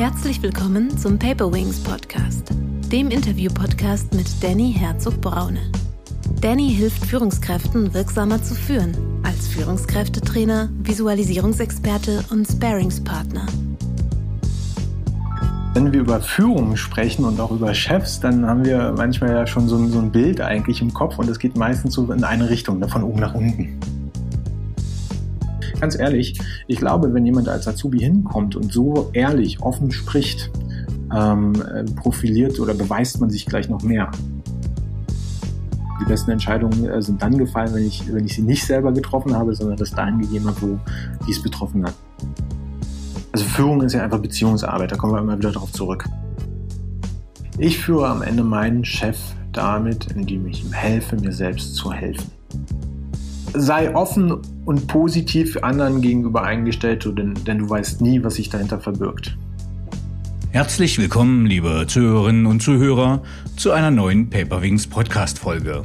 Herzlich willkommen zum Paper Wings Podcast, dem Interview-Podcast mit Danny Herzog-Braune. Danny hilft Führungskräften wirksamer zu führen, als Führungskräftetrainer, Visualisierungsexperte und Sparingspartner. Wenn wir über Führung sprechen und auch über Chefs, dann haben wir manchmal ja schon so ein, so ein Bild eigentlich im Kopf und es geht meistens so in eine Richtung, ne, von oben nach unten ganz ehrlich, ich glaube, wenn jemand als Azubi hinkommt und so ehrlich, offen spricht, ähm, äh, profiliert oder beweist man sich gleich noch mehr. Die besten Entscheidungen äh, sind dann gefallen, wenn ich, wenn ich sie nicht selber getroffen habe, sondern das dahin gegeben habe, wo dies betroffen hat. Also Führung ist ja einfach Beziehungsarbeit, da kommen wir immer wieder darauf zurück. Ich führe am Ende meinen Chef damit, indem ich ihm helfe, mir selbst zu helfen sei offen und positiv anderen gegenüber eingestellt, denn, denn du weißt nie, was sich dahinter verbirgt. Herzlich willkommen, liebe Zuhörerinnen und Zuhörer, zu einer neuen Paperwings Podcast Folge.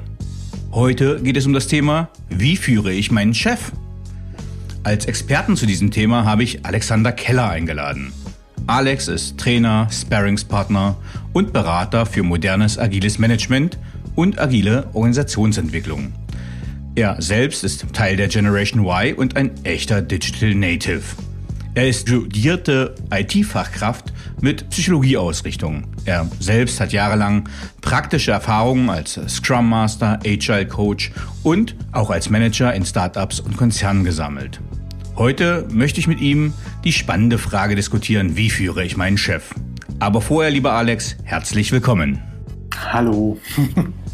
Heute geht es um das Thema, wie führe ich meinen Chef? Als Experten zu diesem Thema habe ich Alexander Keller eingeladen. Alex ist Trainer, Sparringspartner und Berater für modernes agiles Management und agile Organisationsentwicklung. Er selbst ist Teil der Generation Y und ein echter Digital Native. Er ist studierte IT-Fachkraft mit Psychologieausrichtung. Er selbst hat jahrelang praktische Erfahrungen als Scrum Master, Agile Coach und auch als Manager in Startups und Konzernen gesammelt. Heute möchte ich mit ihm die spannende Frage diskutieren, wie führe ich meinen Chef? Aber vorher, lieber Alex, herzlich willkommen. Hallo.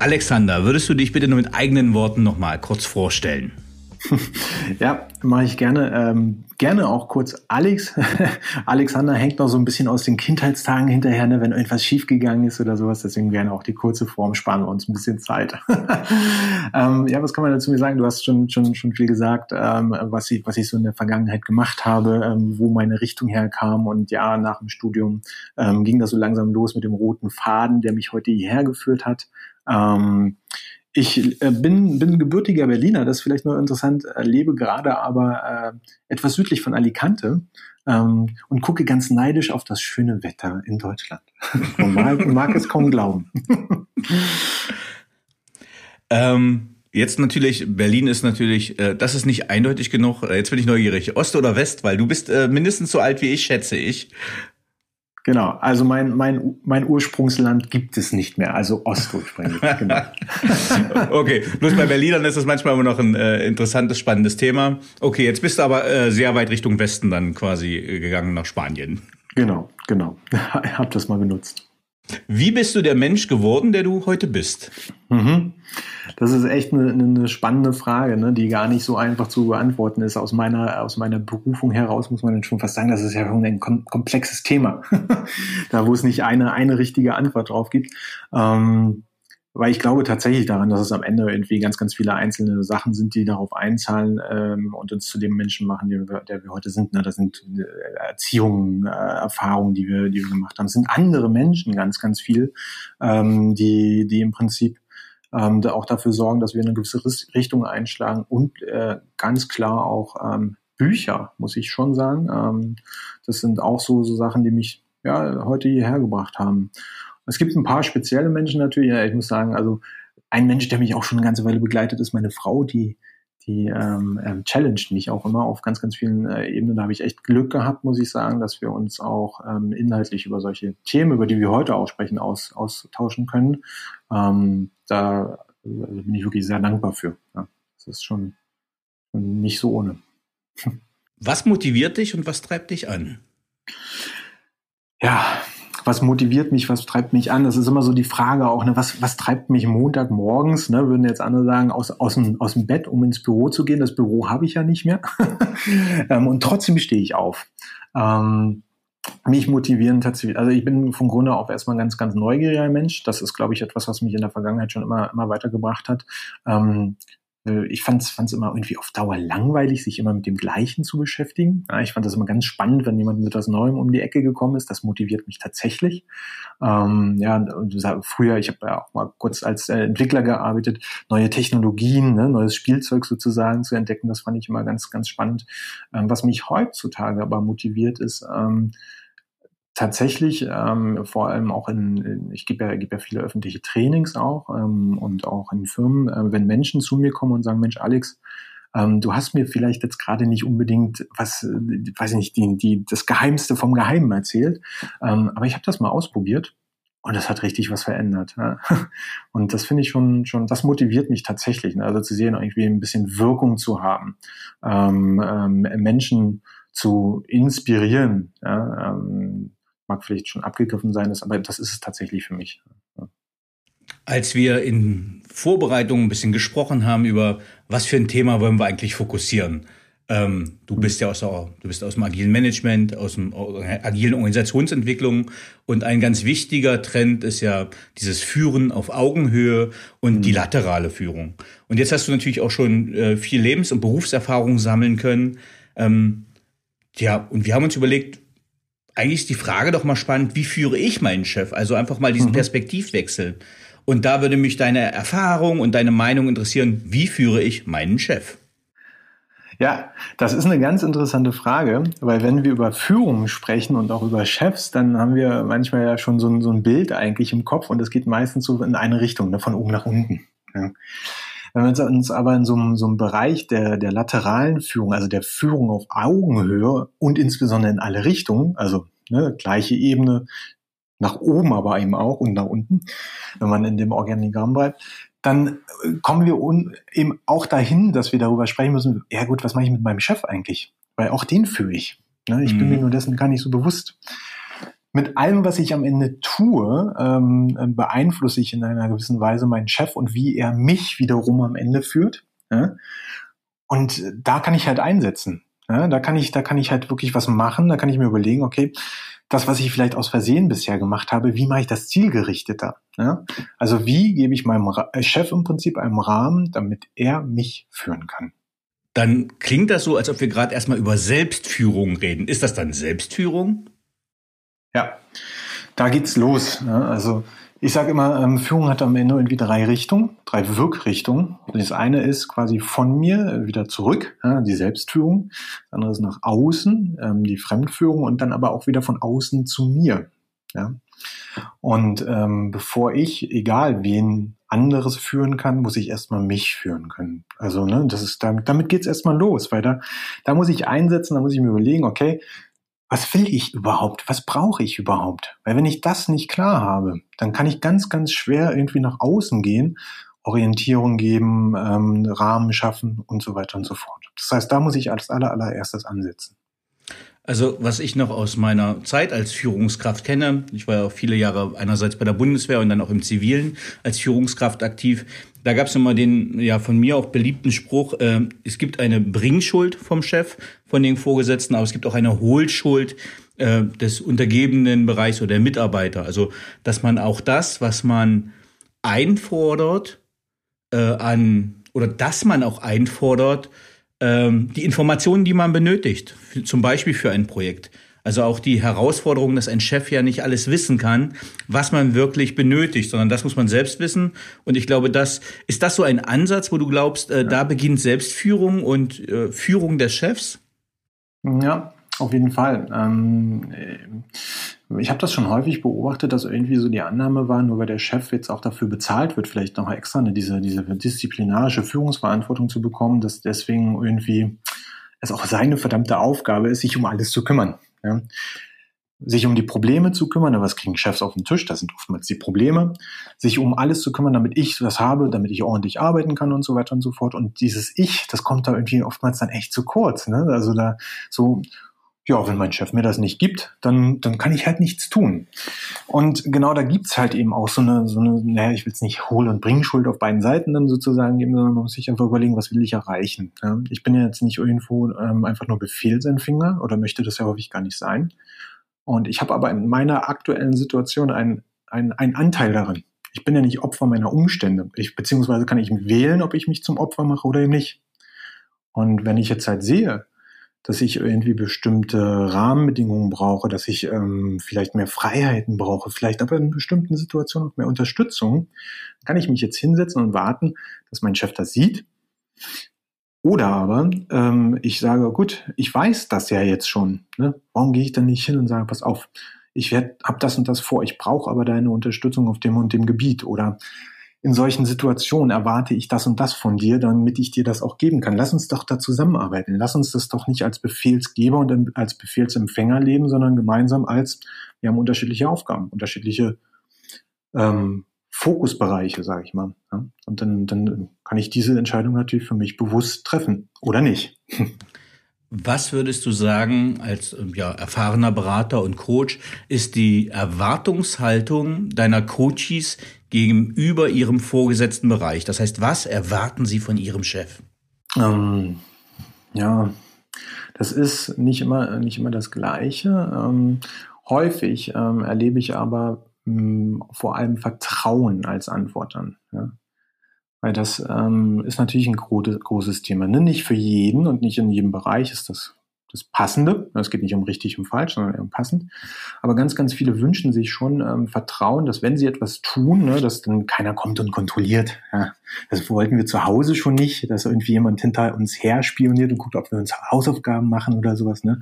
Alexander, würdest du dich bitte nur mit eigenen Worten nochmal kurz vorstellen? Ja, mache ich gerne. Ähm, gerne auch kurz Alex. Alexander hängt noch so ein bisschen aus den Kindheitstagen hinterher, ne, wenn irgendwas schiefgegangen ist oder sowas. Deswegen gerne auch die kurze Form, sparen wir uns ein bisschen Zeit. ähm, ja, was kann man dazu mir sagen? Du hast schon, schon, schon viel gesagt, ähm, was, ich, was ich so in der Vergangenheit gemacht habe, ähm, wo meine Richtung herkam. Und ja, nach dem Studium ähm, ging das so langsam los mit dem roten Faden, der mich heute hierher geführt hat. Ähm, ich äh, bin, bin gebürtiger Berliner, das ist vielleicht nur interessant, äh, lebe gerade aber äh, etwas südlich von Alicante ähm, und gucke ganz neidisch auf das schöne Wetter in Deutschland. Man mag, mag es kaum glauben. ähm, jetzt natürlich, Berlin ist natürlich, äh, das ist nicht eindeutig genug. Äh, jetzt bin ich neugierig. Ost oder West, weil du bist äh, mindestens so alt wie ich, schätze ich. Genau, also mein, mein, mein Ursprungsland gibt es nicht mehr, also ostursprünglich. genau. okay, bloß bei Berlinern ist das manchmal immer noch ein äh, interessantes, spannendes Thema. Okay, jetzt bist du aber äh, sehr weit Richtung Westen dann quasi äh, gegangen nach Spanien. Genau, genau. Ich habe das mal genutzt. Wie bist du der Mensch geworden, der du heute bist? Mhm. Das ist echt eine, eine spannende Frage, ne, die gar nicht so einfach zu beantworten ist. Aus meiner, aus meiner Berufung heraus muss man schon fast sagen, das ist ja ein kom komplexes Thema, da wo es nicht eine, eine richtige Antwort drauf gibt. Ähm, weil ich glaube tatsächlich daran, dass es am Ende irgendwie ganz, ganz viele einzelne Sachen sind, die darauf einzahlen ähm, und uns zu dem Menschen machen, der wir, der wir heute sind. Ne? Das sind äh, Erziehungen, äh, Erfahrungen, die wir, die wir gemacht haben. Es sind andere Menschen ganz, ganz viel, ähm, die, die im Prinzip ähm, da auch dafür sorgen, dass wir eine gewisse Richtung einschlagen und äh, ganz klar auch ähm, Bücher, muss ich schon sagen. Ähm, das sind auch so, so Sachen, die mich ja heute hierher gebracht haben. Es gibt ein paar spezielle Menschen natürlich. Ja, ich muss sagen, also ein Mensch, der mich auch schon eine ganze Weile begleitet, ist meine Frau, die die ähm, ähm, challenged mich auch immer auf ganz, ganz vielen äh, Ebenen. Da habe ich echt Glück gehabt, muss ich sagen, dass wir uns auch ähm, inhaltlich über solche Themen, über die wir heute auch sprechen, aus, austauschen können. Ähm, da also bin ich wirklich sehr dankbar für. Ja, das ist schon, schon nicht so ohne. Was motiviert dich und was treibt dich an? Ja, was motiviert mich, was treibt mich an? Das ist immer so die Frage auch, ne, was, was treibt mich Montagmorgens, ne, würden jetzt andere sagen, aus, aus, dem, aus dem Bett, um ins Büro zu gehen. Das Büro habe ich ja nicht mehr. ähm, und trotzdem stehe ich auf. Ähm, mich motivieren tatsächlich, also ich bin von Grunde auf erstmal ein ganz, ganz neugieriger Mensch. Das ist, glaube ich, etwas, was mich in der Vergangenheit schon immer, immer weitergebracht hat. Ähm, äh, ich fand es immer irgendwie auf Dauer langweilig, sich immer mit dem Gleichen zu beschäftigen. Ja, ich fand das immer ganz spannend, wenn jemand mit etwas Neuem um die Ecke gekommen ist. Das motiviert mich tatsächlich. Ähm, ja, früher, ich habe ja auch mal kurz als äh, Entwickler gearbeitet, neue Technologien, ne, neues Spielzeug sozusagen zu entdecken. Das fand ich immer ganz, ganz spannend. Ähm, was mich heutzutage aber motiviert ist, ähm, tatsächlich, ähm, vor allem auch in, ich gebe ja, gebe ja viele öffentliche Trainings auch ähm, und auch in Firmen, äh, wenn Menschen zu mir kommen und sagen, Mensch, Alex, ähm, du hast mir vielleicht jetzt gerade nicht unbedingt was, äh, weiß ich nicht, die, die, das Geheimste vom Geheimen erzählt, ähm, aber ich habe das mal ausprobiert und das hat richtig was verändert. Ja. Und das finde ich schon, schon, das motiviert mich tatsächlich, ne? also zu sehen, irgendwie ein bisschen Wirkung zu haben, ähm, ähm, Menschen zu inspirieren. Ja? Ähm, mag vielleicht schon abgegriffen sein, ist, aber das ist es tatsächlich für mich. Als wir in Vorbereitung ein bisschen gesprochen haben über, was für ein Thema wollen wir eigentlich fokussieren. Ähm, du bist ja aus, der, du bist aus dem agilen Management, aus dem agilen Organisationsentwicklung und ein ganz wichtiger Trend ist ja dieses Führen auf Augenhöhe und mhm. die laterale Führung. Und jetzt hast du natürlich auch schon äh, viel Lebens- und Berufserfahrung sammeln können. Ähm, ja, und wir haben uns überlegt, eigentlich ist die Frage doch mal spannend, wie führe ich meinen Chef? Also einfach mal diesen mhm. Perspektivwechsel. Und da würde mich deine Erfahrung und deine Meinung interessieren, wie führe ich meinen Chef? Ja, das ist eine ganz interessante Frage, weil wenn wir über Führung sprechen und auch über Chefs, dann haben wir manchmal ja schon so ein, so ein Bild eigentlich im Kopf und das geht meistens so in eine Richtung, ne, von oben nach unten. Ja. Wenn wir uns aber in so einem, so einem Bereich der, der lateralen Führung, also der Führung auf Augenhöhe und insbesondere in alle Richtungen, also ne, gleiche Ebene, nach oben aber eben auch und nach unten, wenn man in dem Organigramm bleibt, dann äh, kommen wir eben auch dahin, dass wir darüber sprechen müssen, ja gut, was mache ich mit meinem Chef eigentlich? Weil auch den führe ich. Ne? Ich mhm. bin mir nur dessen gar nicht so bewusst mit allem, was ich am Ende tue, ähm, beeinflusse ich in einer gewissen Weise meinen Chef und wie er mich wiederum am Ende führt. Ja? Und da kann ich halt einsetzen. Ja? Da kann ich, da kann ich halt wirklich was machen. Da kann ich mir überlegen, okay, das, was ich vielleicht aus Versehen bisher gemacht habe, wie mache ich das zielgerichteter? Ja? Also wie gebe ich meinem äh, Chef im Prinzip einen Rahmen, damit er mich führen kann? Dann klingt das so, als ob wir gerade erstmal über Selbstführung reden. Ist das dann Selbstführung? Ja, da geht's los. Ne? Also ich sage immer, ähm, Führung hat am Ende irgendwie drei Richtungen, drei Wirkrichtungen. Das eine ist quasi von mir wieder zurück, die Selbstführung. Das andere ist nach außen, ähm, die Fremdführung und dann aber auch wieder von außen zu mir. Und ähm, bevor ich, egal wen anderes führen kann, muss ich erstmal mich führen können. Also ne, das ist damit, damit geht's erstmal los, weil da, da muss ich einsetzen, da muss ich mir überlegen, okay, was will ich überhaupt? Was brauche ich überhaupt? Weil wenn ich das nicht klar habe, dann kann ich ganz, ganz schwer irgendwie nach außen gehen, Orientierung geben, ähm, Rahmen schaffen und so weiter und so fort. Das heißt, da muss ich als aller, allererstes ansetzen. Also was ich noch aus meiner Zeit als Führungskraft kenne, ich war ja auch viele Jahre einerseits bei der Bundeswehr und dann auch im Zivilen als Führungskraft aktiv, da gab es immer den ja von mir auch beliebten Spruch, äh, es gibt eine Bringschuld vom Chef, von den Vorgesetzten, aber es gibt auch eine Hohlschuld äh, des untergebenen Bereichs oder der Mitarbeiter. Also dass man auch das, was man einfordert, äh, an oder dass man auch einfordert, ähm, die Informationen, die man benötigt, zum Beispiel für ein Projekt also auch die Herausforderung, dass ein Chef ja nicht alles wissen kann, was man wirklich benötigt, sondern das muss man selbst wissen. Und ich glaube, das ist das so ein Ansatz, wo du glaubst, äh, da beginnt Selbstführung und äh, Führung des Chefs? Ja, auf jeden Fall. Ähm, ich habe das schon häufig beobachtet, dass irgendwie so die Annahme war, nur weil der Chef jetzt auch dafür bezahlt wird, vielleicht noch extra eine, diese, diese disziplinarische Führungsverantwortung zu bekommen, dass deswegen irgendwie es auch seine verdammte Aufgabe ist, sich um alles zu kümmern. Ja. Sich um die Probleme zu kümmern, was kriegen Chefs auf den Tisch? Das sind oftmals die Probleme. Sich um alles zu kümmern, damit ich was habe, damit ich ordentlich arbeiten kann und so weiter und so fort. Und dieses Ich, das kommt da irgendwie oftmals dann echt zu kurz. Ne? Also da so, ja, wenn mein Chef mir das nicht gibt, dann, dann kann ich halt nichts tun. Und genau da gibt's halt eben auch so eine, so eine, naja, ich will es nicht Hol- und Bringschuld auf beiden Seiten dann sozusagen geben, sondern man muss sich einfach überlegen, was will ich erreichen. Ja? Ich bin ja jetzt nicht irgendwo ähm, einfach nur Befehlsempfänger oder möchte das ja häufig gar nicht sein. Und ich habe aber in meiner aktuellen Situation einen, einen, einen Anteil darin. Ich bin ja nicht Opfer meiner Umstände. Ich, beziehungsweise kann ich wählen, ob ich mich zum Opfer mache oder eben nicht. Und wenn ich jetzt halt sehe, dass ich irgendwie bestimmte Rahmenbedingungen brauche, dass ich ähm, vielleicht mehr Freiheiten brauche, vielleicht aber in bestimmten Situationen auch mehr Unterstützung, kann ich mich jetzt hinsetzen und warten, dass mein Chef das sieht. Oder aber ähm, ich sage, gut, ich weiß das ja jetzt schon. Ne? Warum gehe ich dann nicht hin und sage, pass auf, ich habe das und das vor, ich brauche aber deine Unterstützung auf dem und dem Gebiet. Oder in solchen Situationen erwarte ich das und das von dir, damit ich dir das auch geben kann. Lass uns doch da zusammenarbeiten. Lass uns das doch nicht als Befehlsgeber und als Befehlsempfänger leben, sondern gemeinsam als, wir haben unterschiedliche Aufgaben, unterschiedliche ähm, Fokusbereiche, sage ich mal. Ja? Und dann, dann kann ich diese Entscheidung natürlich für mich bewusst treffen oder nicht. Was würdest du sagen, als ja, erfahrener Berater und Coach, ist die Erwartungshaltung deiner Coaches gegenüber ihrem vorgesetzten Bereich? Das heißt, was erwarten sie von ihrem Chef? Ähm, ja, das ist nicht immer, nicht immer das Gleiche. Ähm, häufig ähm, erlebe ich aber mh, hm, vor allem Vertrauen als Antwort dann. Ja? Weil das ähm, ist natürlich ein großes Thema. Ne? Nicht für jeden und nicht in jedem Bereich ist das das Passende. Es geht nicht um richtig und falsch, sondern um passend. Aber ganz, ganz viele wünschen sich schon ähm, Vertrauen, dass wenn sie etwas tun, ne, dass dann keiner kommt und kontrolliert. Ja, das wollten wir zu Hause schon nicht, dass irgendwie jemand hinter uns her spioniert und guckt, ob wir uns Hausaufgaben machen oder sowas. Ne?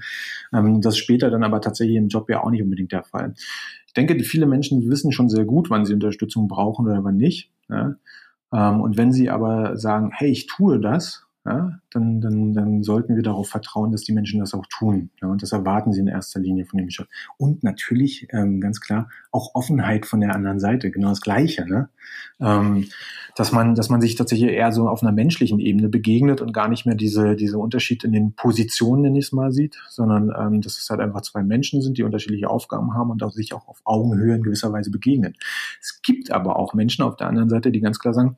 Ähm, das später dann aber tatsächlich im Job ja auch nicht unbedingt der Fall. Ich denke, die viele Menschen wissen schon sehr gut, wann sie Unterstützung brauchen oder wann nicht. Ja? Ähm, und wenn sie aber sagen, hey, ich tue das, ja, dann, dann, dann sollten wir darauf vertrauen, dass die Menschen das auch tun. Ja, und das erwarten sie in erster Linie von dem Chef. Und natürlich, ähm, ganz klar, auch Offenheit von der anderen Seite, genau das Gleiche. Ne? Ähm, dass, man, dass man sich tatsächlich eher so auf einer menschlichen Ebene begegnet und gar nicht mehr diese, diese Unterschied in den Positionen, nenne ich es mal, sieht, sondern ähm, dass es halt einfach zwei Menschen sind, die unterschiedliche Aufgaben haben und auch sich auch auf Augenhöhe in gewisser Weise begegnen. Es gibt aber auch Menschen auf der anderen Seite, die ganz klar sagen,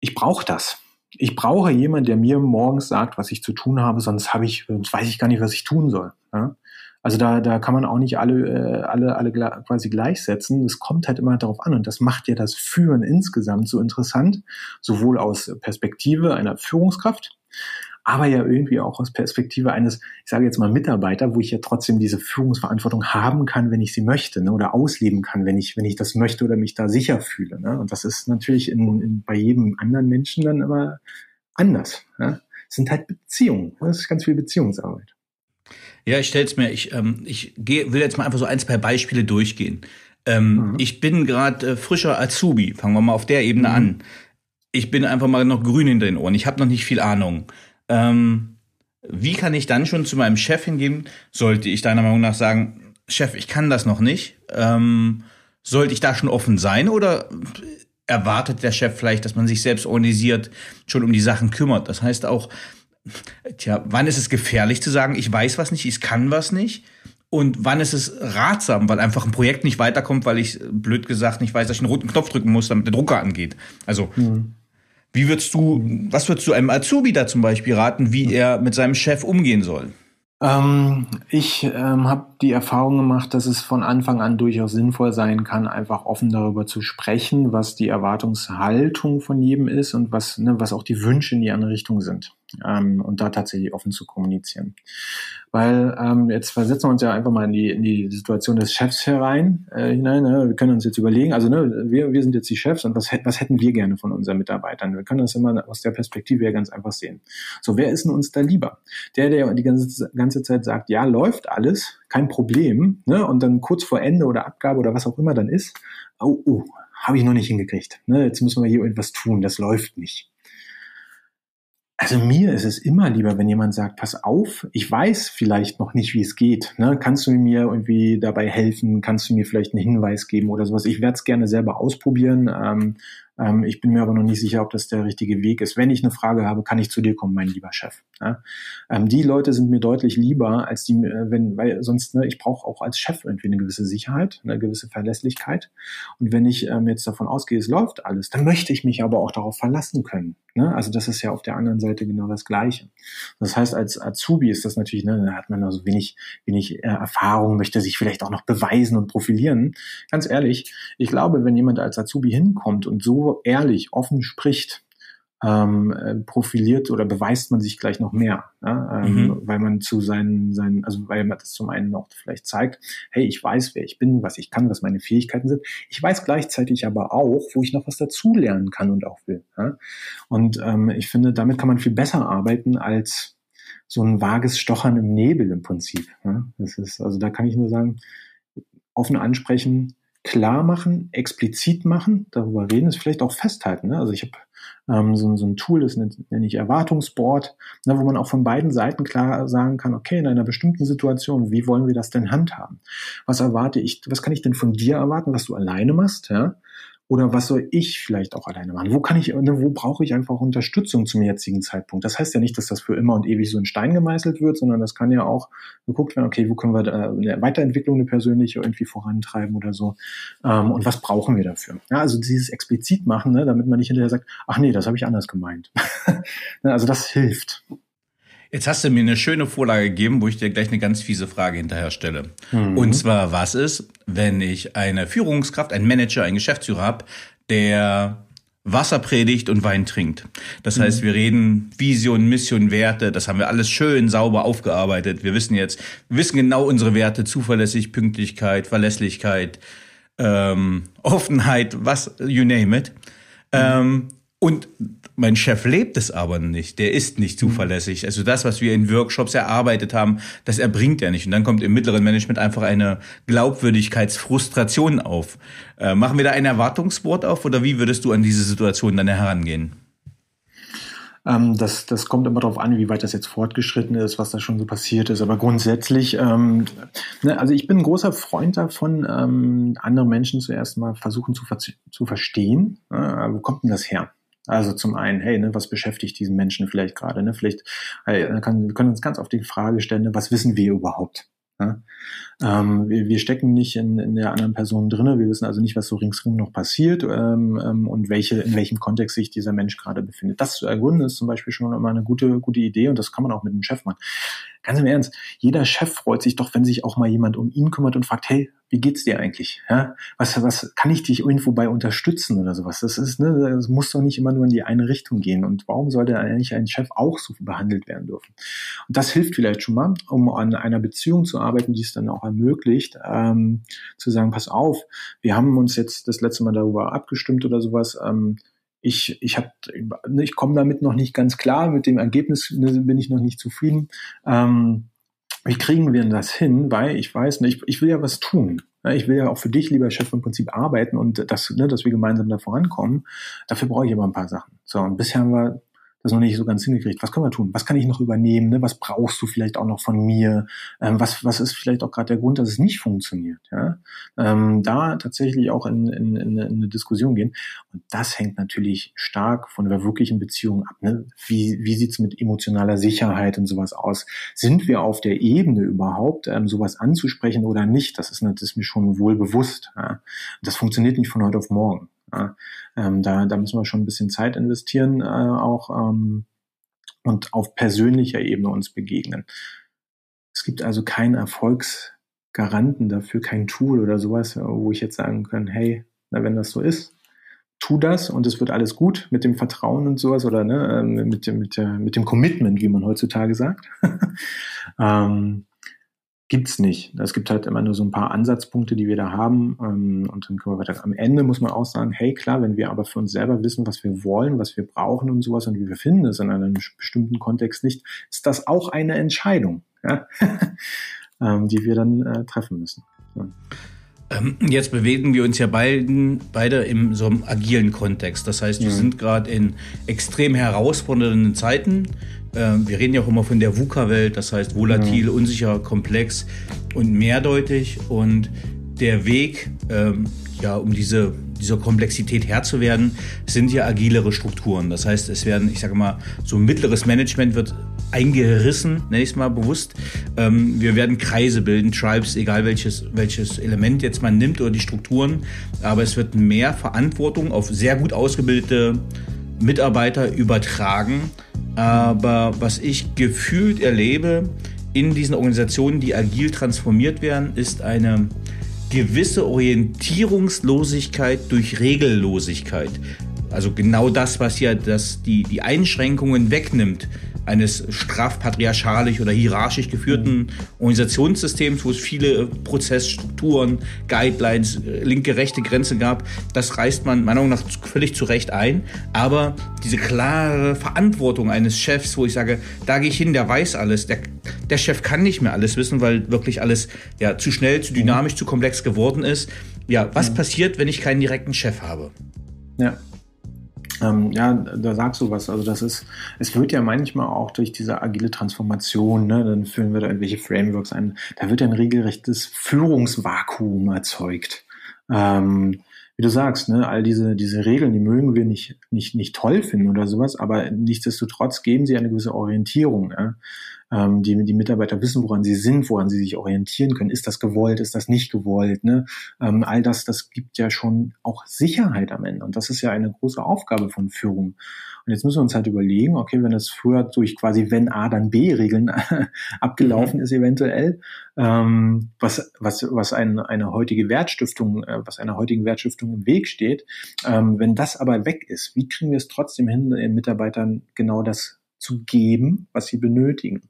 ich brauche das ich brauche jemanden, der mir morgens sagt, was ich zu tun habe, sonst habe ich, sonst weiß ich gar nicht, was ich tun soll. Ja? Also da, da kann man auch nicht alle, äh, alle, alle quasi gleichsetzen. Es kommt halt immer darauf an und das macht ja das Führen insgesamt so interessant, sowohl aus Perspektive einer Führungskraft, aber ja irgendwie auch aus Perspektive eines, ich sage jetzt mal Mitarbeiter, wo ich ja trotzdem diese Führungsverantwortung haben kann, wenn ich sie möchte, ne, oder ausleben kann, wenn ich, wenn ich das möchte oder mich da sicher fühle. Ne? Und das ist natürlich in, in, bei jedem anderen Menschen dann immer anders. Ne? Es sind halt Beziehungen. Das ist ganz viel Beziehungsarbeit. Ja, ich stelle es mir, ich, ähm, ich geh, will jetzt mal einfach so ein, zwei Beispiele durchgehen. Ähm, mhm. Ich bin gerade äh, frischer Azubi, fangen wir mal auf der Ebene mhm. an. Ich bin einfach mal noch grün in den Ohren, ich habe noch nicht viel Ahnung. Ähm, wie kann ich dann schon zu meinem Chef hingehen? Sollte ich deiner Meinung nach sagen, Chef, ich kann das noch nicht? Ähm, sollte ich da schon offen sein oder erwartet der Chef vielleicht, dass man sich selbst organisiert, schon um die Sachen kümmert? Das heißt auch, tja, wann ist es gefährlich zu sagen, ich weiß was nicht, ich kann was nicht? Und wann ist es ratsam, weil einfach ein Projekt nicht weiterkommt, weil ich, blöd gesagt, nicht weiß, dass ich einen roten Knopf drücken muss, damit der Drucker angeht? Also, mhm. Wie würdest du, was würdest du einem Azubi da zum Beispiel raten, wie er mit seinem Chef umgehen soll? Ähm, ich ähm, habe die Erfahrung gemacht, dass es von Anfang an durchaus sinnvoll sein kann, einfach offen darüber zu sprechen, was die Erwartungshaltung von jedem ist und was, ne, was auch die Wünsche in die andere Richtung sind. Ähm, und da tatsächlich offen zu kommunizieren. Weil ähm, jetzt versetzen wir uns ja einfach mal in die, in die Situation des Chefs herein, äh, hinein. Ne? Wir können uns jetzt überlegen, also ne, wir, wir sind jetzt die Chefs und was, was hätten wir gerne von unseren Mitarbeitern? Wir können das immer aus der Perspektive ja ganz einfach sehen. So, wer ist denn uns da lieber? Der, der die ganze, ganze Zeit sagt, ja, läuft alles, kein Problem, ne? und dann kurz vor Ende oder Abgabe oder was auch immer dann ist, oh, oh, habe ich noch nicht hingekriegt. Ne? Jetzt müssen wir hier irgendwas tun, das läuft nicht. Also mir ist es immer lieber, wenn jemand sagt, pass auf, ich weiß vielleicht noch nicht, wie es geht. Ne? Kannst du mir irgendwie dabei helfen? Kannst du mir vielleicht einen Hinweis geben oder sowas? Ich werde es gerne selber ausprobieren. Ähm, Ähm, ich bin mir aber noch nicht sicher, ob das der richtige Weg ist. Wenn ich eine Frage habe, kann ich zu dir kommen, mein lieber Chef. Ja? Ähm, die Leute sind mir deutlich lieber als die, äh, wenn, weil sonst, ne, ich brauche auch als Chef irgendwie eine gewisse Sicherheit, eine gewisse Verlässlichkeit. Und wenn ich ähm, jetzt davon ausgehe, es läuft alles, dann möchte ich mich aber auch darauf verlassen können. Ne? Also das ist ja auf der anderen Seite genau das Gleiche. Das heißt, als Azubi ist das natürlich, ne, da hat man noch so wenig, wenig äh, Erfahrung, möchte sich vielleicht auch noch beweisen und profilieren. Ganz ehrlich, ich glaube, wenn jemand als Azubi hinkommt und so ehrlich, offen spricht, ähm, äh, profiliert oder beweist man sich gleich noch mehr, ja? ähm, mhm. weil man zu seinen, seinen, also weil man das zum einen auch vielleicht zeigt, hey, ich weiß, wer ich bin, was ich kann, was meine Fähigkeiten sind. Ich weiß gleichzeitig aber auch, wo ich noch was dazulernen kann und auch will. Ja? Und ähm, ich finde, damit kann man viel besser arbeiten als so ein vages Stochern im Nebel im Prinzip. Ja? Das ist, also da kann ich nur sagen, offen ansprechen, klar machen, explizit machen, darüber reden, ist vielleicht auch festhalten. Ne? Also ich habe ähm, so, so ein Tool, das nenne ich Erwartungsboard, ne, wo man auch von beiden Seiten klar sagen kann, okay, in einer bestimmten Situation, wie wollen wir das denn handhaben? Was erwarte ich, was kann ich denn von dir erwarten, was du alleine machst? Ja? Oder was soll ich vielleicht auch alleine machen? Wo kann ich, ne, wo brauche ich einfach Unterstützung zum jetzigen Zeitpunkt? Das heißt ja nicht, dass das für immer und ewig so in Stein gemeißelt wird, sondern das kann ja auch geguckt werden, okay, wo können wir eine Weiterentwicklung, eine persönliche irgendwie vorantreiben oder so? Ähm, und was brauchen wir dafür? Ja, also dieses explizit machen, ne, damit man nicht hinterher sagt, ach nee, das habe ich anders gemeint. Ne, also das hilft. Jetzt hast du mir eine schöne Vorlage gegeben, wo ich dir gleich eine ganz fiese Frage hinterher stelle. Mhm. Und zwar, was ist, wenn ich eine Führungskraft, einen Manager, einen Geschäftsführer habe, der Wasser predigt und Wein trinkt. Das heißt, mhm. wir reden Vision, Mission, Werte, das haben wir alles schön sauber aufgearbeitet. Wir wissen jetzt, wir wissen genau unsere Werte, Zuverlässig, Pünktlichkeit, Verlässlichkeit, ähm, Offenheit, was, you name it. Mhm. Ähm, und mein Chef lebt es aber nicht. Der ist nicht mhm. zuverlässig. Also das, was wir in Workshops erarbeitet haben, das erbringt er nicht. Und dann kommt im mittleren Management einfach eine Glaubwürdigkeitsfrustration auf. Äh, machen wir da ein Erwartungswort auf oder wie würdest du an diese Situation dann herangehen? Ähm, das, das kommt immer darauf an, wie weit das jetzt fortgeschritten ist, was da schon so passiert ist. Aber grundsätzlich, ähm, ne, also ich bin ein großer Freund davon, ähm, andere Menschen zuerst mal versuchen zu, ver zu verstehen. Äh, wo kommt denn das her? Also zum einen, hey, ne, was beschäftigt diesen Menschen vielleicht gerade? Ne? Vielleicht hey, kann, wir können uns ganz auf die Frage stellen, ne, was wissen wir überhaupt? Ne? Ähm, wir, wir, stecken nicht in, in der anderen Person drinne. Wir wissen also nicht, was so ringsherum noch passiert ähm, ähm, und welche, in welchem Kontext sich dieser Mensch gerade befindet. Das zu ergründen ist zum Beispiel schon immer eine gute, gute Idee und das kann man auch mit dem Chef machen. Ganz im Ernst, jeder Chef freut sich doch, wenn sich auch mal jemand um ihn kümmert und fragt, hey, wie geht's dir eigentlich? Ja? Was, was kann ich dich irgendwo bei unterstützen oder sowas? Das ist, ne, das muss doch nicht immer nur in die eine Richtung gehen. Und warum sollte eigentlich ein Chef auch so behandelt werden dürfen? Und das hilft vielleicht schon mal, um an einer Beziehung zu arbeiten, die es dann auch ermöglicht, ähm, zu sagen, pass auf, wir haben uns jetzt das letzte Mal darüber abgestimmt oder sowas. Ähm, ich, ich, ich komme damit noch nicht ganz klar, mit dem Ergebnis bin ich noch nicht zufrieden. Ähm, wie kriegen wir denn das hin? Weil ich weiß, ne, ich, ich will ja was tun. Ich will ja auch für dich, lieber Chef, im Prinzip arbeiten und das, ne, dass wir gemeinsam da vorankommen. Dafür brauche ich aber ein paar Sachen. So, und bisher haben wir das noch nicht so ganz hingekriegt. Was können wir tun? Was kann ich noch übernehmen? Ne? Was brauchst du vielleicht auch noch von mir? Ähm, was, was ist vielleicht auch gerade der Grund, dass es nicht funktioniert? Ja? Ähm, da tatsächlich auch in, in, in, eine Diskussion gehen. Und das hängt natürlich stark von der wirklichen Beziehung ab. Ne? Wie, wie sieht's mit emotionaler Sicherheit und sowas aus? Sind wir auf der Ebene überhaupt, ähm, sowas anzusprechen oder nicht? Das ist, das ist mir schon wohl bewusst. Ja? Das funktioniert nicht von heute auf morgen. Ähm, da, da müssen wir schon ein bisschen Zeit investieren, äh, auch ähm, und auf persönlicher Ebene uns begegnen. Es gibt also keinen Erfolgsgaranten dafür, kein Tool oder sowas, wo ich jetzt sagen kann, hey, na, wenn das so ist, tu das und es wird alles gut mit dem Vertrauen und sowas oder ne, ähm, mit, dem, mit, der, mit dem Commitment, wie man heutzutage sagt. ähm, gibt's nicht. Es gibt halt immer nur so ein paar Ansatzpunkte, die wir da haben. Ähm, und dann können wir weiter. Am Ende muss man auch sagen, hey klar, wenn wir aber für uns selber wissen, was wir wollen, was wir brauchen und sowas und wie wir finden es in einem bestimmten Kontext nicht, ist das auch eine Entscheidung, ja? ähm, die wir dann äh, treffen müssen. Ja. Ähm, jetzt bewegen wir uns ja beiden, beide in so einem agilen Kontext. Das heißt, wir mhm. sind gerade in extrem herausfordernden Zeiten. Ähm, wir reden ja auch immer von der VUCA-Welt, das heißt volatil, mhm. unsicher, komplex und mehrdeutig. Und der Weg, ähm, ja, um diese, dieser Komplexität Herr zu werden, sind ja agilere Strukturen. Das heißt, es werden, ich sage mal, so mittleres Management wird eingerissen, nenne ich es mal bewusst. Ähm, wir werden Kreise bilden, Tribes, egal welches, welches Element jetzt man nimmt oder die Strukturen. Aber es wird mehr Verantwortung auf sehr gut ausgebildete Mitarbeiter übertragen. Aber was ich gefühlt erlebe in diesen Organisationen, die agil transformiert werden, ist eine gewisse Orientierungslosigkeit durch Regellosigkeit. Also genau das, was ja das, die, die Einschränkungen wegnimmt eines strafpatriarchalisch oder hierarchisch geführten Organisationssystems, wo es viele Prozessstrukturen, Guidelines, äh, linke, rechte Grenze gab, das reißt man meiner Meinung nach völlig zu Recht ein. Aber diese klare Verantwortung eines Chefs, wo ich sage, da gehe ich hin, der weiß alles, der, der Chef kann nicht mehr alles wissen, weil wirklich alles ja zu schnell, zu dynamisch, zu komplex geworden ist. Ja, was ja. passiert, wenn ich keinen direkten Chef habe? Ja, ähm, ja, da sagst du was. Also das ist, es wird ja manchmal auch durch diese agile Transformation, ne, dann führen wir da irgendwelche Frameworks ein, da wird ja ein regelrechtes Führungsvakuum erzeugt. Ähm, wie du sagst, ne, all diese, diese Regeln, die mögen wir nicht, nicht, nicht toll finden oder sowas, aber nichtsdestotrotz geben sie eine gewisse Orientierung. Ja? Ähm, die, die Mitarbeiter wissen, woran sie sind, woran sie sich orientieren können. Ist das gewollt, ist das nicht gewollt? Ne? Ähm, all das, das gibt ja schon auch Sicherheit am Ende. Und das ist ja eine große Aufgabe von Führung. Und jetzt müssen wir uns halt überlegen, okay, wenn das früher durch quasi wenn A, dann B-Regeln abgelaufen mhm. ist eventuell, ähm, was, was, was ein, eine heutige Wertstiftung, äh, was einer heutigen Wertstiftung im Weg steht, ähm, wenn das aber weg ist, wie kriegen wir es trotzdem hin, den Mitarbeitern genau das zu geben, was sie benötigen.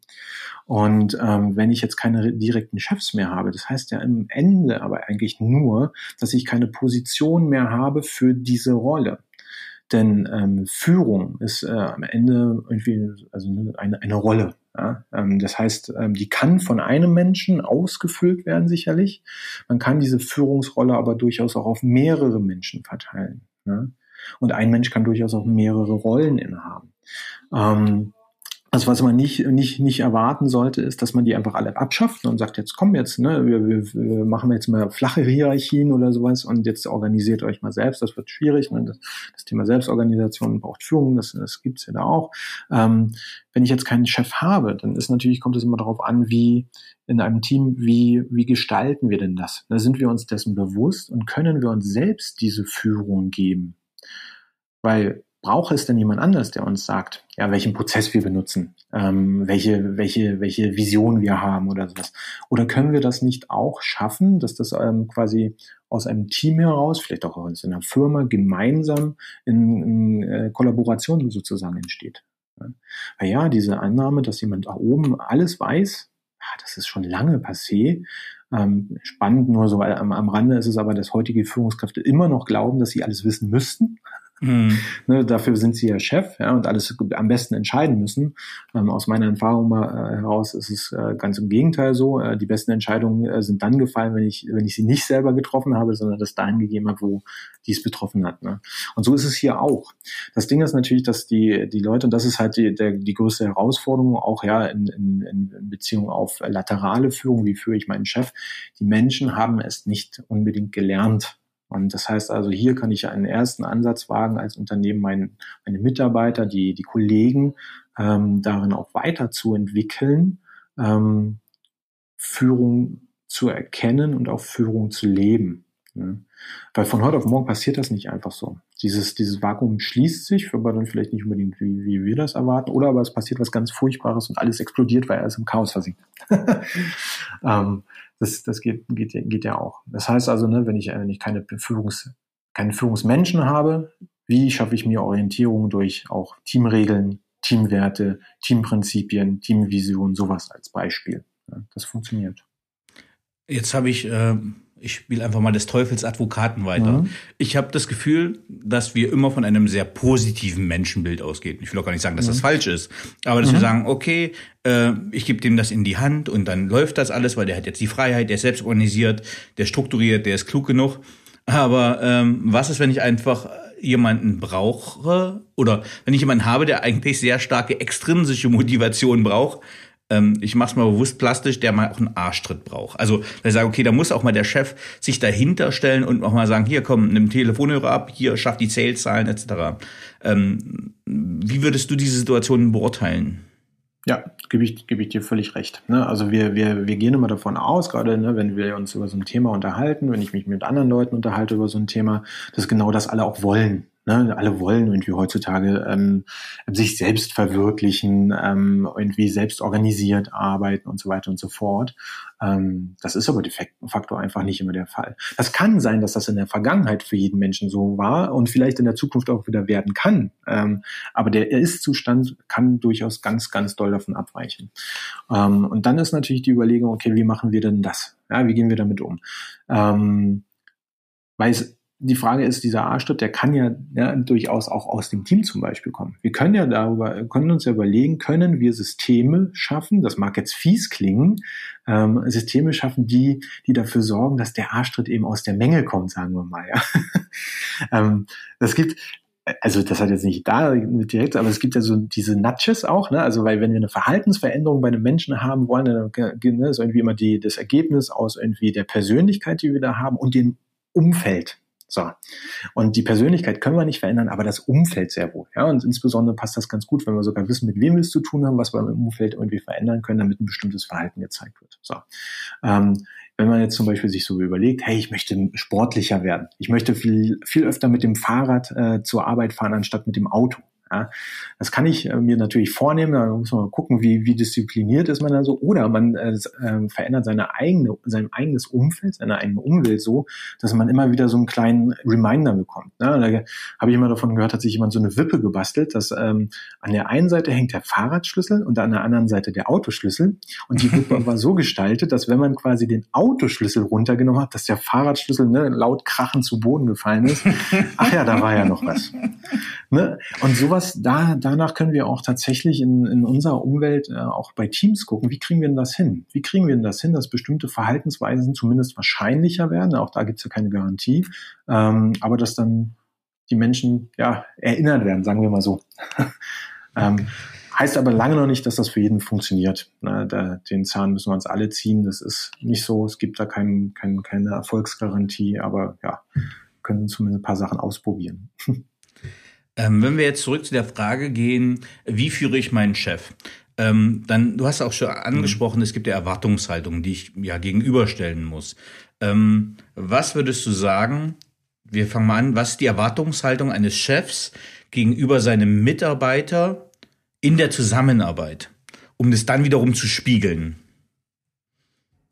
Und ähm, wenn ich jetzt keine direkten Chefs mehr habe, das heißt ja im Ende aber eigentlich nur, dass ich keine Position mehr habe für diese Rolle. Denn ähm, Führung ist äh, am Ende irgendwie also eine, eine Rolle. Ja? Ähm, das heißt, ähm, die kann von einem Menschen ausgefüllt werden, sicherlich. Man kann diese Führungsrolle aber durchaus auch auf mehrere Menschen verteilen. Ja? Und ein Mensch kann durchaus auch mehrere Rollen innehaben. Ähm, also was man nicht, nicht, nicht erwarten sollte, ist, dass man die einfach alle abschafft und sagt, jetzt komm jetzt, ne, wir, wir, wir machen jetzt mal flache Hierarchien oder sowas und jetzt organisiert euch mal selbst. Das wird schwierig. Ne? Das, das Thema Selbstorganisation braucht Führung, das, das gibt's ja da auch. Ähm, wenn ich jetzt keinen Chef habe, dann ist natürlich, kommt es immer darauf an, wie in einem Team, wie, wie gestalten wir denn das? Da sind wir uns dessen bewusst und können wir uns selbst diese Führung geben. Weil braucht es denn jemand anders, der uns sagt, ja, welchen Prozess wir benutzen, ähm, welche, welche, welche Vision wir haben oder sowas? Oder können wir das nicht auch schaffen, dass das ähm, quasi aus einem Team heraus, vielleicht auch aus einer Firma, gemeinsam in, in äh, Kollaboration sozusagen entsteht? Ja? Weil ja, diese Annahme, dass jemand da oben alles weiß, ja, das ist schon lange passé. Ähm, spannend nur so am, am Rande ist es aber, dass heutige Führungskräfte immer noch glauben, dass sie alles wissen müssten. Mhm. Ne, dafür sind sie ja Chef ja, und alles am besten entscheiden müssen. Ähm, aus meiner Erfahrung mal äh, heraus ist es äh, ganz im Gegenteil so. Äh, die besten Entscheidungen äh, sind dann gefallen, wenn ich, wenn ich sie nicht selber getroffen habe, sondern das dahin gegeben habe, wo dies betroffen hat. Ne? Und so ist es hier auch. Das Ding ist natürlich, dass die, die Leute, und das ist halt die, der, die größte Herausforderung, auch ja in, in, in Beziehung auf laterale Führung, wie führe ich meinen Chef, die Menschen haben es nicht unbedingt gelernt und das heißt also, hier kann ich einen ersten Ansatz wagen, als Unternehmen mein, meine Mitarbeiter, die, die Kollegen ähm, darin auch weiterzuentwickeln, ähm, Führung zu erkennen und auch Führung zu leben. Ja. Weil von heute auf morgen passiert das nicht einfach so. Dieses, dieses Vakuum schließt sich, aber dann vielleicht nicht unbedingt, wie, wie wir das erwarten, oder aber es passiert was ganz Furchtbares und alles explodiert, weil alles im Chaos versinkt. ähm, das, das geht, geht, geht ja auch. Das heißt also, ne, wenn ich, wenn ich keine Führungs, keine Führungsmenschen habe, wie schaffe ich mir Orientierung durch auch Teamregeln, Teamwerte, Teamprinzipien, Teamvision, sowas als Beispiel. Das funktioniert. Jetzt habe ich äh, ich spiele einfach mal des Teufels Advokaten weiter. Mhm. Ich habe das Gefühl, dass wir immer von einem sehr positiven Menschenbild ausgehen. Ich will auch gar nicht sagen, dass mhm. das falsch ist, aber dass mhm. wir sagen, okay, äh, ich gebe dem das in die Hand und dann läuft das alles, weil der hat jetzt die Freiheit, der ist selbst organisiert, der strukturiert, der ist klug genug. Aber ähm, was ist, wenn ich einfach jemanden brauche oder wenn ich jemanden habe, der eigentlich sehr starke extrinsische Motivation braucht, ähm, ich mache es mal bewusst plastisch, der mal auch einen Arschtritt braucht. Also da ich sage, okay, da muss auch mal der Chef sich dahinter stellen und auch mal sagen, hier komm, nimm Telefonhörer ab, hier schaff die Sales-Zahlen etc. Ähm, wie würdest du diese Situation beurteilen? Ja, gebe ich, gebe ich dir völlig recht. Ne? Also wir, wir, wir gehen immer davon aus, gerade ne, wenn wir uns über so ein Thema unterhalten, wenn ich mich mit anderen Leuten unterhalte über so ein Thema, dass genau das alle auch wollen. Ne, alle wollen irgendwie heutzutage ähm, sich selbst verwirklichen, ähm, irgendwie selbst organisiert arbeiten und so weiter und so fort. Ähm, das ist aber de facto einfach nicht immer der Fall. Das kann sein, dass das in der Vergangenheit für jeden Menschen so war und vielleicht in der Zukunft auch wieder werden kann. Ähm, aber der Ist-Zustand kann durchaus ganz, ganz doll davon abweichen. Ähm, und dann ist natürlich die Überlegung, okay, wie machen wir denn das? Ja, wie gehen wir damit um? Ähm, weil es die Frage ist, dieser A-Schritt, der kann ja, ja durchaus auch aus dem Team zum Beispiel kommen. Wir können ja darüber, können uns ja überlegen, können wir Systeme schaffen, das mag jetzt fies klingen, ähm, Systeme schaffen, die, die dafür sorgen, dass der A-Schritt eben aus der Menge kommt, sagen wir mal. Ja. ähm, das gibt, also das hat jetzt nicht da direkt, aber es gibt ja so diese Nudges auch, ne? Also weil wenn wir eine Verhaltensveränderung bei einem Menschen haben wollen, dann ne, ist irgendwie immer die, das Ergebnis aus irgendwie der Persönlichkeit, die wir da haben und dem Umfeld. So. Und die Persönlichkeit können wir nicht verändern, aber das Umfeld sehr wohl. Ja, und insbesondere passt das ganz gut, wenn wir sogar wissen, mit wem wir es zu tun haben, was wir im Umfeld irgendwie verändern können, damit ein bestimmtes Verhalten gezeigt wird. So. Ähm, wenn man jetzt zum Beispiel sich so überlegt, hey, ich möchte sportlicher werden. Ich möchte viel, viel öfter mit dem Fahrrad äh, zur Arbeit fahren, anstatt mit dem Auto. Ja, das kann ich äh, mir natürlich vornehmen, da muss man mal gucken, wie, wie diszipliniert ist man da so. Oder man äh, äh, verändert seine eigene, sein eigenes Umfeld, seine eigene Umwelt so, dass man immer wieder so einen kleinen Reminder bekommt. Ne? Da habe ich immer davon gehört, hat sich jemand so eine Wippe gebastelt, dass ähm, an der einen Seite hängt der Fahrradschlüssel und an der anderen Seite der Autoschlüssel. Und die Wippe war so gestaltet, dass wenn man quasi den Autoschlüssel runtergenommen hat, dass der Fahrradschlüssel ne, laut krachend zu Boden gefallen ist. Ach ja, da war ja noch was. Ne? Und sowas, da, danach können wir auch tatsächlich in, in unserer Umwelt äh, auch bei Teams gucken, wie kriegen wir denn das hin? Wie kriegen wir denn das hin, dass bestimmte Verhaltensweisen zumindest wahrscheinlicher werden? Auch da gibt es ja keine Garantie, ähm, aber dass dann die Menschen ja erinnert werden, sagen wir mal so. ähm, heißt aber lange noch nicht, dass das für jeden funktioniert. Na, da, den Zahn müssen wir uns alle ziehen. Das ist nicht so. Es gibt da kein, kein, keine Erfolgsgarantie, aber ja, können zumindest ein paar Sachen ausprobieren. Ähm, wenn wir jetzt zurück zu der Frage gehen, wie führe ich meinen Chef? Ähm, dann, du hast auch schon angesprochen, mhm. es gibt ja Erwartungshaltungen, die ich ja gegenüberstellen muss. Ähm, was würdest du sagen? Wir fangen mal an. Was ist die Erwartungshaltung eines Chefs gegenüber seinem Mitarbeiter in der Zusammenarbeit, um das dann wiederum zu spiegeln?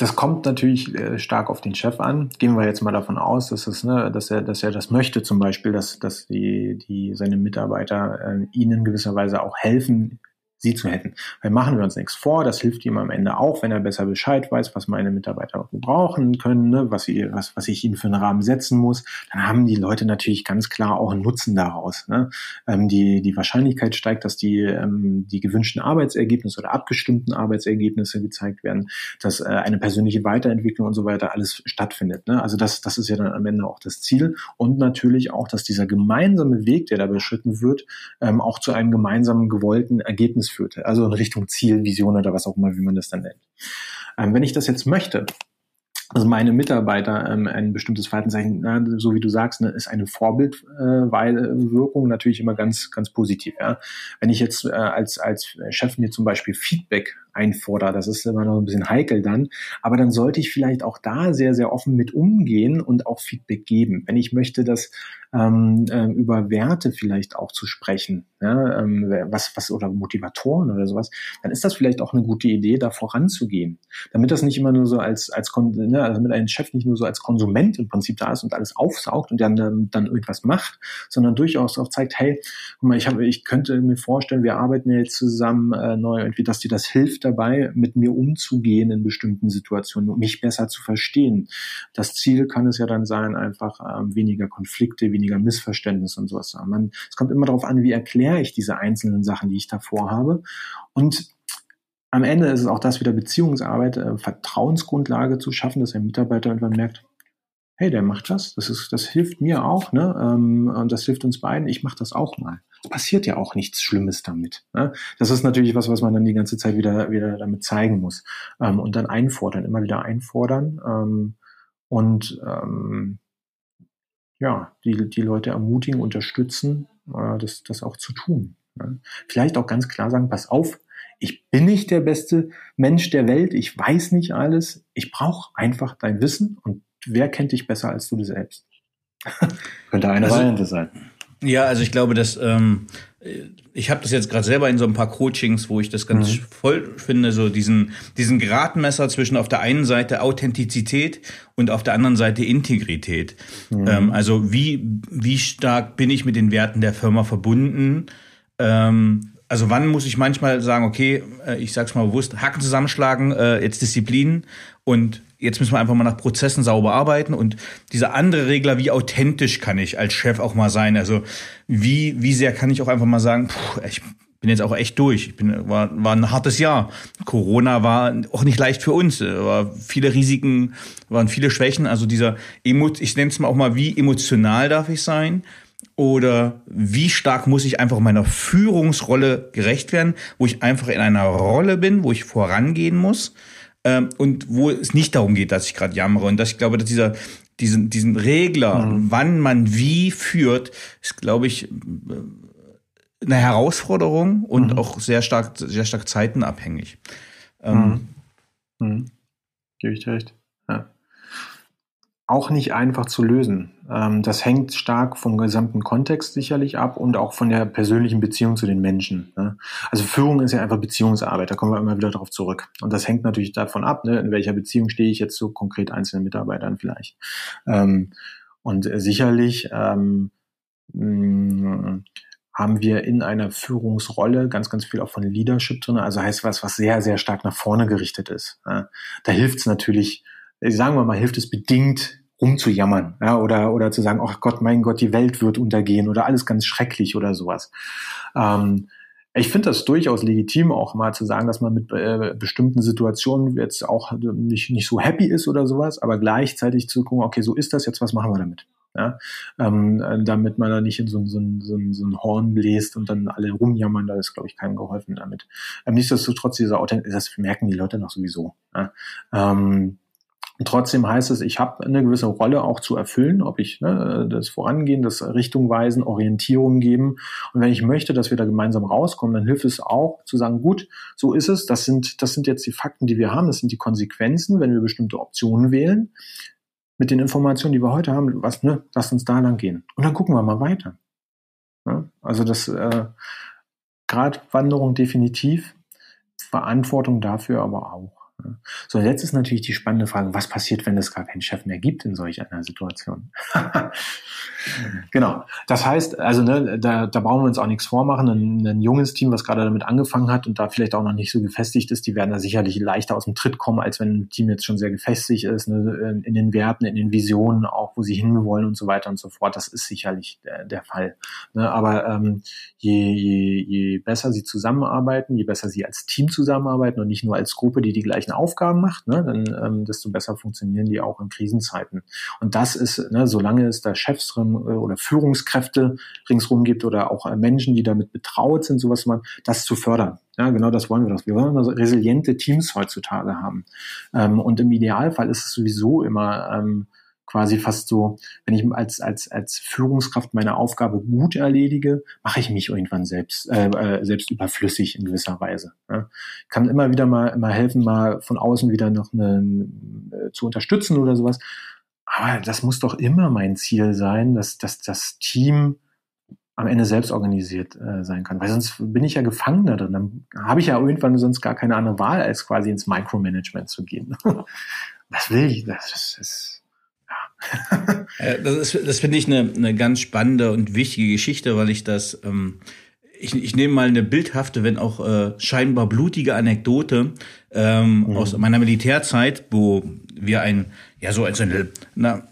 Das kommt natürlich äh, stark auf den Chef an. Gehen wir jetzt mal davon aus, dass, es, ne, dass, er, dass er das möchte, zum Beispiel, dass, dass die, die, seine Mitarbeiter äh, ihnen gewisserweise auch helfen, sie zu helfen. Weil machen wir uns nichts vor, das hilft ihm am Ende auch, wenn er besser Bescheid weiß, was meine Mitarbeiter brauchen können, ne, was, sie, was, was ich ihnen für einen Rahmen setzen muss, dann haben die Leute natürlich ganz klar auch einen Nutzen daraus. Ne? Ähm, die, die Wahrscheinlichkeit steigt, dass die, ähm, die gewünschten Arbeitsergebnisse oder abgestimmten Arbeitsergebnisse gezeigt werden, dass äh, eine persönliche Weiterentwicklung und so weiter alles stattfindet. Ne? Also das, das ist ja dann am Ende auch das Ziel und natürlich auch, dass dieser gemeinsame Weg, der da beschritten wird, ähm, auch zu einem gemeinsamen gewollten Ergebnis führte, also in Richtung Ziel, Vision oder was auch immer, wie man das dann nennt. Ähm, wenn ich das jetzt möchte, also meine Mitarbeiter ähm, ein bestimmtes Verhalten zeigen, na, so wie du sagst, ne, ist eine Vorbildwirkung äh, natürlich immer ganz, ganz positiv. Ja? Wenn ich jetzt äh, als, als Chef mir zum Beispiel Feedback einfordere, das ist immer noch ein bisschen heikel dann, aber dann sollte ich vielleicht auch da sehr, sehr offen mit umgehen und auch Feedback geben. Wenn ich möchte, dass ähm, äh, über Werte vielleicht auch zu sprechen, ja, ähm, was, was oder Motivatoren oder sowas, dann ist das vielleicht auch eine gute Idee, da voranzugehen. Damit das nicht immer nur so als, als ne, also damit ein Chef nicht nur so als Konsument im Prinzip da ist und alles aufsaugt und dann, dann irgendwas macht, sondern durchaus auch zeigt, hey, guck mal, ich habe, ich könnte mir vorstellen, wir arbeiten jetzt zusammen äh, neu irgendwie, dass dir das hilft dabei, mit mir umzugehen in bestimmten Situationen und mich besser zu verstehen. Das Ziel kann es ja dann sein, einfach ähm, weniger Konflikte, weniger Missverständnisse und sowas. Man, es kommt immer darauf an, wie erkläre ich diese einzelnen Sachen, die ich davor habe. Und am Ende ist es auch das wieder Beziehungsarbeit, äh, Vertrauensgrundlage zu schaffen, dass ein Mitarbeiter irgendwann merkt, hey, der macht das, das ist, das hilft mir auch, ne? Ähm, und das hilft uns beiden. Ich mache das auch mal. passiert ja auch nichts Schlimmes damit. Ne? Das ist natürlich was, was man dann die ganze Zeit wieder, wieder damit zeigen muss. Ähm, und dann einfordern, immer wieder einfordern ähm, und ähm, ja, die, die Leute ermutigen, unterstützen, äh, das, das auch zu tun. Ne? Vielleicht auch ganz klar sagen, pass auf, ich bin nicht der beste Mensch der Welt, ich weiß nicht alles, ich brauche einfach dein Wissen und wer kennt dich besser als du selbst? Könnte eine also, Variante sein. Ja, also ich glaube, dass ähm, ich habe das jetzt gerade selber in so ein paar Coachings, wo ich das ganz mhm. voll finde, so diesen diesen Gradmesser zwischen auf der einen Seite Authentizität und auf der anderen Seite Integrität. Mhm. Ähm, also wie wie stark bin ich mit den Werten der Firma verbunden? Ähm, also wann muss ich manchmal sagen, okay, äh, ich sag's mal bewusst, Hacken zusammenschlagen, äh, jetzt Disziplin und jetzt müssen wir einfach mal nach Prozessen sauber arbeiten und dieser andere Regler, wie authentisch kann ich als Chef auch mal sein? Also wie, wie sehr kann ich auch einfach mal sagen, puh, ich bin jetzt auch echt durch. Ich bin, war, war ein hartes Jahr. Corona war auch nicht leicht für uns. War viele Risiken, waren viele Schwächen. Also dieser, Emo ich nenne es mal auch mal, wie emotional darf ich sein? oder wie stark muss ich einfach meiner Führungsrolle gerecht werden, wo ich einfach in einer Rolle bin, wo ich vorangehen muss ähm, und wo es nicht darum geht, dass ich gerade jammere und dass ich glaube, dass dieser diesen diesen Regler, mhm. wann man wie führt, ist glaube ich äh, eine Herausforderung und mhm. auch sehr stark sehr stark zeitenabhängig. Ähm, mhm. mhm. Gebe ich dir recht. Auch nicht einfach zu lösen. Ähm, das hängt stark vom gesamten Kontext sicherlich ab und auch von der persönlichen Beziehung zu den Menschen. Ne? Also Führung ist ja einfach Beziehungsarbeit, da kommen wir immer wieder darauf zurück. Und das hängt natürlich davon ab, ne, in welcher Beziehung stehe ich jetzt zu konkret einzelnen Mitarbeitern vielleicht. Ähm, und sicherlich ähm, mh, haben wir in einer Führungsrolle ganz, ganz viel auch von Leadership drin. Also heißt was, was sehr, sehr stark nach vorne gerichtet ist. Da hilft es natürlich, sagen wir mal, hilft es bedingt, rumzujammern, ja, oder, oder zu sagen, ach Gott, mein Gott, die Welt wird untergehen oder alles ganz schrecklich oder sowas. Ähm, ich finde das durchaus legitim, auch mal zu sagen, dass man mit äh, bestimmten Situationen jetzt auch nicht, nicht so happy ist oder sowas, aber gleichzeitig zu gucken, okay, so ist das jetzt, was machen wir damit? Ja, ähm, damit man da nicht in so, so, so, so ein Horn bläst und dann alle rumjammern, da ist, glaube ich, keinem geholfen damit. Ähm, nichtsdestotrotz, dieser Authentizität, das merken die Leute noch sowieso. Ja? Ähm, trotzdem heißt es, ich habe eine gewisse Rolle auch zu erfüllen, ob ich ne, das Vorangehen, das Richtung weisen, Orientierung geben. Und wenn ich möchte, dass wir da gemeinsam rauskommen, dann hilft es auch zu sagen, gut, so ist es, das sind, das sind jetzt die Fakten, die wir haben, das sind die Konsequenzen, wenn wir bestimmte Optionen wählen. Mit den Informationen, die wir heute haben, was, ne, lass uns da lang gehen. Und dann gucken wir mal weiter. Ja, also das äh, Gratwanderung definitiv, Verantwortung dafür aber auch. So, jetzt ist natürlich die spannende Frage, was passiert, wenn es gar keinen Chef mehr gibt in solch einer Situation? genau. Das heißt, also ne, da, da brauchen wir uns auch nichts vormachen. Ein, ein, junges Team, was gerade damit angefangen hat und da vielleicht auch noch nicht so gefestigt ist, die werden da sicherlich leichter aus dem Tritt kommen, als wenn ein Team jetzt schon sehr gefestigt ist, ne, in den Werten, in den Visionen, auch wo sie hinwollen und so weiter und so fort. Das ist sicherlich der, der Fall. Ne, aber ähm, je, je, je besser sie zusammenarbeiten, je besser sie als Team zusammenarbeiten und nicht nur als Gruppe, die die gleichen gleichen Aufgaben macht, ne, dann ähm, desto besser funktionieren die auch in Krisenzeiten. Und das ist, ne, solange es da Chefs äh, oder Führungskräfte ringsrum gibt oder auch äh, Menschen, die damit betraut sind, sowas man, das zu fördern. Ja, genau das wollen wir doch. Wir wollen also resiliente Teams heutzutage haben. Ähm, und im Idealfall ist es sowieso immer ähm, quasi fast so, wenn ich als, als, als Führungskraft meine Aufgabe gut erledige, mache ich mich irgendwann selbst, äh, äh, selbst überflüssig in gewisser Weise. Ja. Kann immer wieder mal, mal helfen, mal von außen wieder noch eine, äh, zu unterstützen oder sowas. Aber das muss doch immer mein Ziel sein, dass, dass das Team am Ende selbst organisiert äh, sein kann. Weil sonst bin ich ja gefangen da drin. Dann habe ich ja irgendwann sonst gar keine andere Wahl, als quasi ins Micromanagement zu gehen. Was will ich? Das ist das ist, das finde ich eine, eine ganz spannende und wichtige Geschichte, weil ich das, ähm, ich, ich nehme mal eine bildhafte, wenn auch äh, scheinbar blutige Anekdote ähm, mhm. aus meiner Militärzeit, wo wir ein, ja so als eine, na,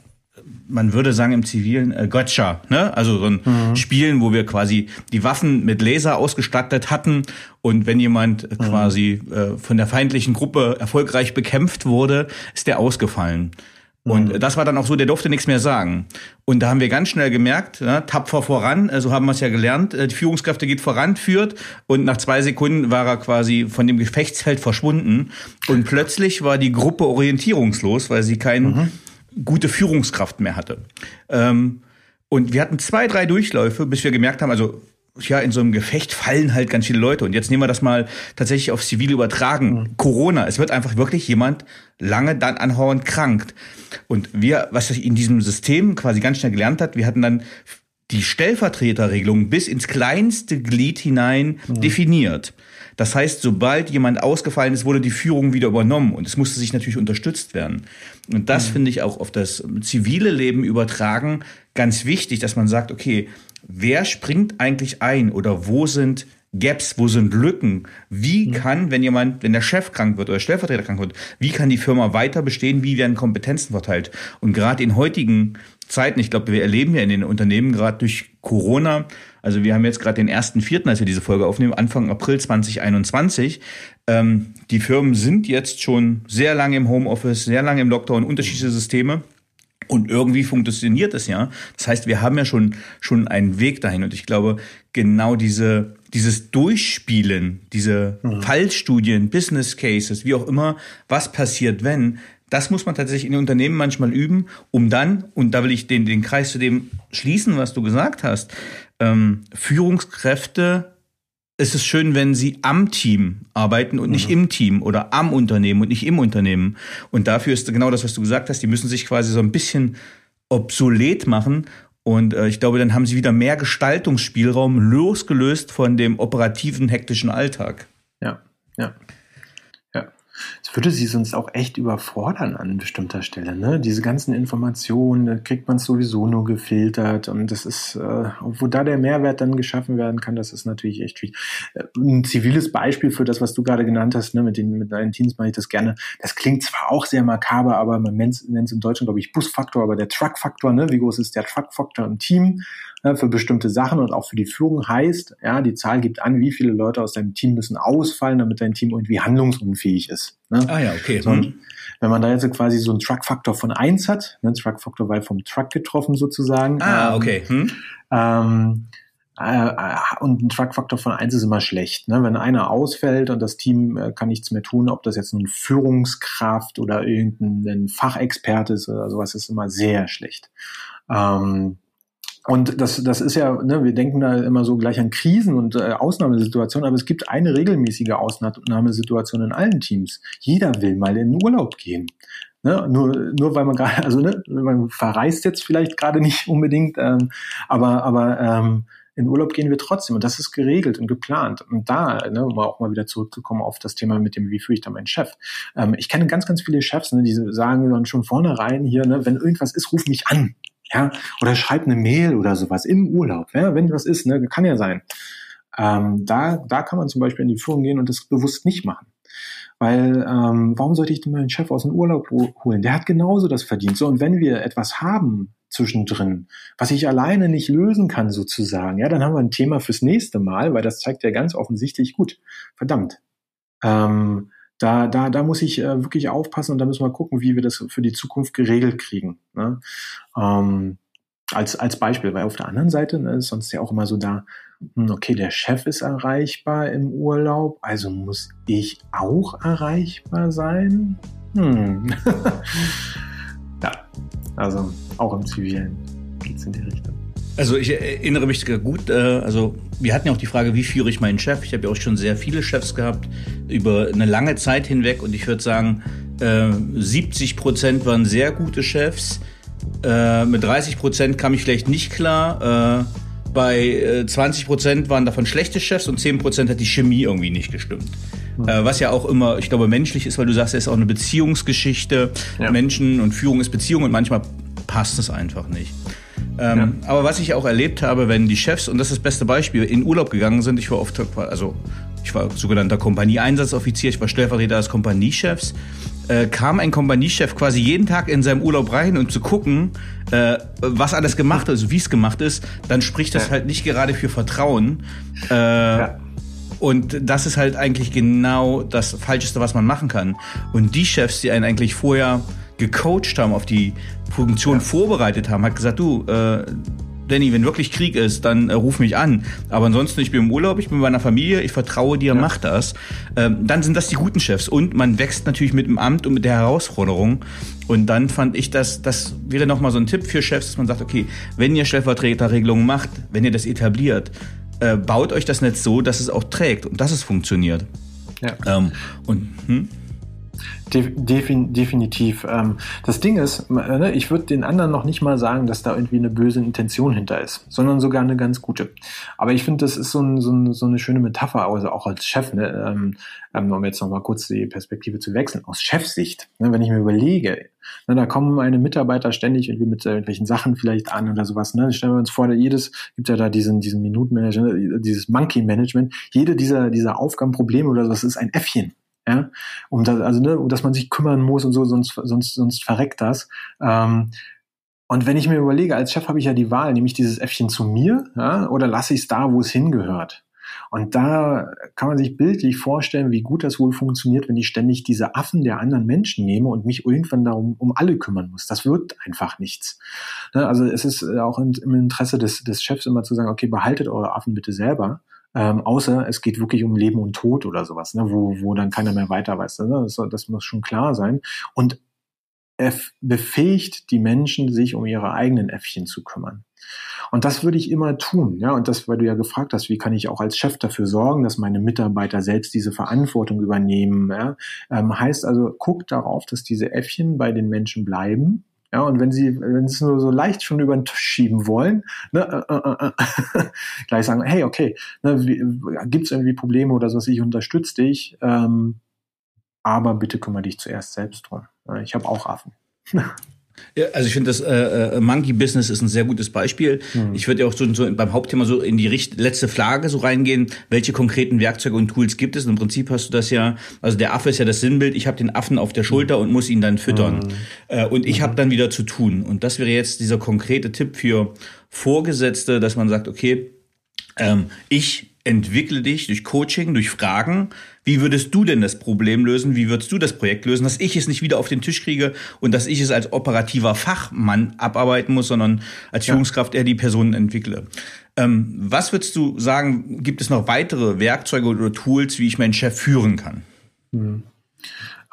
man würde sagen im Zivilen äh, Gotcha, ne? Also so ein mhm. Spielen, wo wir quasi die Waffen mit Laser ausgestattet hatten und wenn jemand mhm. quasi äh, von der feindlichen Gruppe erfolgreich bekämpft wurde, ist der ausgefallen. Und mhm. das war dann auch so, der durfte nichts mehr sagen. Und da haben wir ganz schnell gemerkt, ja, tapfer voran, so haben wir es ja gelernt, äh, die Führungskräfte geht voran, führt und nach zwei Sekunden war er quasi von dem Gefechtsfeld verschwunden und plötzlich war die Gruppe orientierungslos, weil sie keine mhm. gute Führungskraft mehr hatte. Ähm, und wir hatten zwei, drei Durchläufe, bis wir gemerkt haben, also ja, in so einem Gefecht fallen halt ganz viele Leute. Und jetzt nehmen wir das mal tatsächlich auf zivil übertragen. Mhm. Corona, es wird einfach wirklich jemand lange dann anhauend krankt. Und wir, was ich in diesem System quasi ganz schnell gelernt hat, wir hatten dann die Stellvertreterregelung bis ins kleinste Glied hinein mhm. definiert. Das heißt, sobald jemand ausgefallen ist, wurde die Führung wieder übernommen und es musste sich natürlich unterstützt werden. Und das mhm. finde ich auch auf das zivile Leben übertragen ganz wichtig, dass man sagt, okay, wer springt eigentlich ein oder wo sind Gaps, wo sind Lücken? Wie kann, wenn jemand, wenn der Chef krank wird oder Stellvertreter krank wird, wie kann die Firma weiter bestehen? Wie werden Kompetenzen verteilt? Und gerade in heutigen Zeiten, ich glaube, wir erleben ja in den Unternehmen gerade durch Corona, also wir haben jetzt gerade den ersten Vierten, als wir diese Folge aufnehmen, Anfang April 2021. Ähm, die Firmen sind jetzt schon sehr lange im Homeoffice, sehr lange im Lockdown, unterschiedliche Systeme. Und irgendwie funktioniert es ja. Das heißt, wir haben ja schon, schon einen Weg dahin. Und ich glaube, genau diese, dieses Durchspielen, diese mhm. Fallstudien, Business Cases, wie auch immer, was passiert, wenn, das muss man tatsächlich in den Unternehmen manchmal üben, um dann, und da will ich den, den Kreis zu dem schließen, was du gesagt hast, ähm, Führungskräfte es ist schön, wenn sie am Team arbeiten und nicht mhm. im Team oder am Unternehmen und nicht im Unternehmen. Und dafür ist genau das, was du gesagt hast, die müssen sich quasi so ein bisschen obsolet machen. Und äh, ich glaube, dann haben sie wieder mehr Gestaltungsspielraum losgelöst von dem operativen, hektischen Alltag. Es würde sie sonst auch echt überfordern an bestimmter Stelle. Ne? Diese ganzen Informationen, da kriegt man sowieso nur gefiltert und das ist, äh, wo da der Mehrwert dann geschaffen werden kann, das ist natürlich echt schwierig. Äh, ein ziviles Beispiel für das, was du gerade genannt hast, ne, mit den mit deinen Teams mache ich das gerne. Das klingt zwar auch sehr makaber, aber man nennt es in Deutschland, glaube ich, Busfaktor, aber der Truckfaktor, ne? wie groß ist der Truckfaktor im Team? Ne, für bestimmte Sachen und auch für die Führung heißt, ja, die Zahl gibt an, wie viele Leute aus deinem Team müssen ausfallen, damit dein Team irgendwie handlungsunfähig ist. Ne? Ah ja, okay. So, mhm. Wenn man da jetzt quasi so einen Truck-Faktor von eins hat, ne, Truck-Faktor war vom Truck getroffen sozusagen. Ah, ähm, okay. Hm. Ähm, äh, und ein Truck-Faktor von eins ist immer schlecht. Ne? Wenn einer ausfällt und das Team äh, kann nichts mehr tun, ob das jetzt nun Führungskraft oder irgendein Fachexperte ist oder sowas, ist immer sehr schlecht. Ähm, und das, das ist ja, ne, wir denken da immer so gleich an Krisen und äh, Ausnahmesituationen, aber es gibt eine regelmäßige Ausnahmesituation in allen Teams. Jeder will mal in den Urlaub gehen. Ne? Nur, nur weil man gerade, also ne, man verreist jetzt vielleicht gerade nicht unbedingt, ähm, aber, aber ähm, in Urlaub gehen wir trotzdem und das ist geregelt und geplant. Und da, ne, um auch mal wieder zurückzukommen auf das Thema mit dem, wie führe ich da meinen Chef. Ähm, ich kenne ganz, ganz viele Chefs, ne, die sagen dann schon vornherein hier, ne, wenn irgendwas ist, ruf mich an ja, oder schreib eine Mail oder sowas im Urlaub, ja, wenn was ist, ne, kann ja sein. Ähm, da, da kann man zum Beispiel in die Führung gehen und das bewusst nicht machen. Weil, ähm, warum sollte ich denn meinen Chef aus dem Urlaub holen? Der hat genauso das verdient. So, und wenn wir etwas haben zwischendrin, was ich alleine nicht lösen kann, sozusagen, ja, dann haben wir ein Thema fürs nächste Mal, weil das zeigt ja ganz offensichtlich, gut, verdammt. Ähm, da, da, da muss ich äh, wirklich aufpassen und da müssen wir gucken, wie wir das für die Zukunft geregelt kriegen. Ne? Ähm, als, als Beispiel, weil auf der anderen Seite ne, ist sonst ja auch immer so da, hm, okay, der Chef ist erreichbar im Urlaub, also muss ich auch erreichbar sein? Hm. ja, also auch im Zivilen geht's in die Richtung. Also ich erinnere mich gut, äh, also wir hatten ja auch die Frage, wie führe ich meinen Chef? Ich habe ja auch schon sehr viele Chefs gehabt über eine lange Zeit hinweg und ich würde sagen, 70 äh, Prozent waren sehr gute Chefs. Äh, mit 30 Prozent kam ich vielleicht nicht klar. Bei 20 Prozent waren davon schlechte Chefs und 10 Prozent hat die Chemie irgendwie nicht gestimmt. Mhm. Was ja auch immer, ich glaube, menschlich ist, weil du sagst, es ist auch eine Beziehungsgeschichte. Ja. Menschen und Führung ist Beziehung und manchmal passt es einfach nicht. Ähm, ja. Aber was ich auch erlebt habe, wenn die Chefs, und das ist das beste Beispiel, in Urlaub gegangen sind, ich war oft, also ich war sogenannter Kompanieeinsatzoffizier, ich war Stellvertreter des Kompaniechefs, äh, kam ein Kompaniechef quasi jeden Tag in seinem Urlaub rein und zu gucken, äh, was alles gemacht ist, also wie es gemacht ist, dann spricht das ja. halt nicht gerade für Vertrauen. Äh, ja. Und das ist halt eigentlich genau das Falscheste, was man machen kann. Und die Chefs, die einen eigentlich vorher gecoacht haben, auf die Funktion vorbereitet haben, hat gesagt, du, äh, Danny, wenn wirklich Krieg ist, dann äh, ruf mich an. Aber ansonsten, ich bin im Urlaub, ich bin bei meiner Familie, ich vertraue dir, ja. mach das. Ähm, dann sind das die guten Chefs. Und man wächst natürlich mit dem Amt und mit der Herausforderung. Und dann fand ich, dass das wäre nochmal so ein Tipp für Chefs, dass man sagt, okay, wenn ihr Stellvertreterregelungen macht, wenn ihr das etabliert, äh, baut euch das Netz so, dass es auch trägt und dass es funktioniert. Ja. Ähm, und hm? Defin definitiv. Ähm, das Ding ist, ne, ich würde den anderen noch nicht mal sagen, dass da irgendwie eine böse Intention hinter ist, sondern sogar eine ganz gute. Aber ich finde, das ist so, ein, so, ein, so, eine schöne Metapher, also auch als Chef, ne, ähm, ähm, um jetzt nochmal kurz die Perspektive zu wechseln, aus Chefsicht, ne, wenn ich mir überlege, ne, da kommen meine Mitarbeiter ständig irgendwie mit irgendwelchen Sachen vielleicht an oder sowas. Ne? Stellen wir uns vor, jedes, gibt ja da diesen, diesen Minutenmanager, ne, dieses Monkey Management, jede dieser, dieser Aufgabenprobleme oder sowas ist ein Äffchen ja, um das, also ne, dass man sich kümmern muss und so, sonst, sonst, sonst verreckt das. Ähm, und wenn ich mir überlege, als Chef habe ich ja die Wahl, nehme ich dieses Äffchen zu mir, ja, oder lasse ich es da, wo es hingehört. Und da kann man sich bildlich vorstellen, wie gut das wohl funktioniert, wenn ich ständig diese Affen der anderen Menschen nehme und mich irgendwann darum um alle kümmern muss. Das wird einfach nichts. Ne, also es ist auch im Interesse des, des Chefs immer zu sagen, okay, behaltet eure Affen bitte selber ähm, außer es geht wirklich um Leben und Tod oder sowas, ne, wo, wo dann keiner mehr weiter weiß. Ne? Das, das muss schon klar sein. Und er befähigt die Menschen, sich um ihre eigenen Äffchen zu kümmern. Und das würde ich immer tun, ja. Und das, weil du ja gefragt hast, wie kann ich auch als Chef dafür sorgen, dass meine Mitarbeiter selbst diese Verantwortung übernehmen, ja? ähm, heißt also, guck darauf, dass diese Äffchen bei den Menschen bleiben, ja, und wenn sie, wenn sie es nur so leicht schon über den Tisch schieben wollen, ne, äh, äh, äh, gleich sagen, hey, okay, ne, gibt es irgendwie Probleme oder so, ich unterstütze dich, ähm, aber bitte kümmere dich zuerst selbst drum. Ich habe auch Affen. Ja, also ich finde das äh, äh, Monkey Business ist ein sehr gutes Beispiel. Mhm. Ich würde ja auch so, so beim Hauptthema so in die Richt letzte Frage so reingehen, welche konkreten Werkzeuge und Tools gibt es? Und Im Prinzip hast du das ja, also der Affe ist ja das Sinnbild, ich habe den Affen auf der Schulter mhm. und muss ihn dann füttern. Mhm. Äh, und ich mhm. habe dann wieder zu tun. Und das wäre jetzt dieser konkrete Tipp für Vorgesetzte, dass man sagt, okay, ähm, ich entwickle dich durch Coaching, durch Fragen. Wie würdest du denn das Problem lösen? Wie würdest du das Projekt lösen, dass ich es nicht wieder auf den Tisch kriege und dass ich es als operativer Fachmann abarbeiten muss, sondern als. Führungskraft eher die Personen entwickle? Ähm, was würdest du sagen, gibt es noch weitere Werkzeuge oder Tools, wie ich meinen Chef führen kann? Mhm.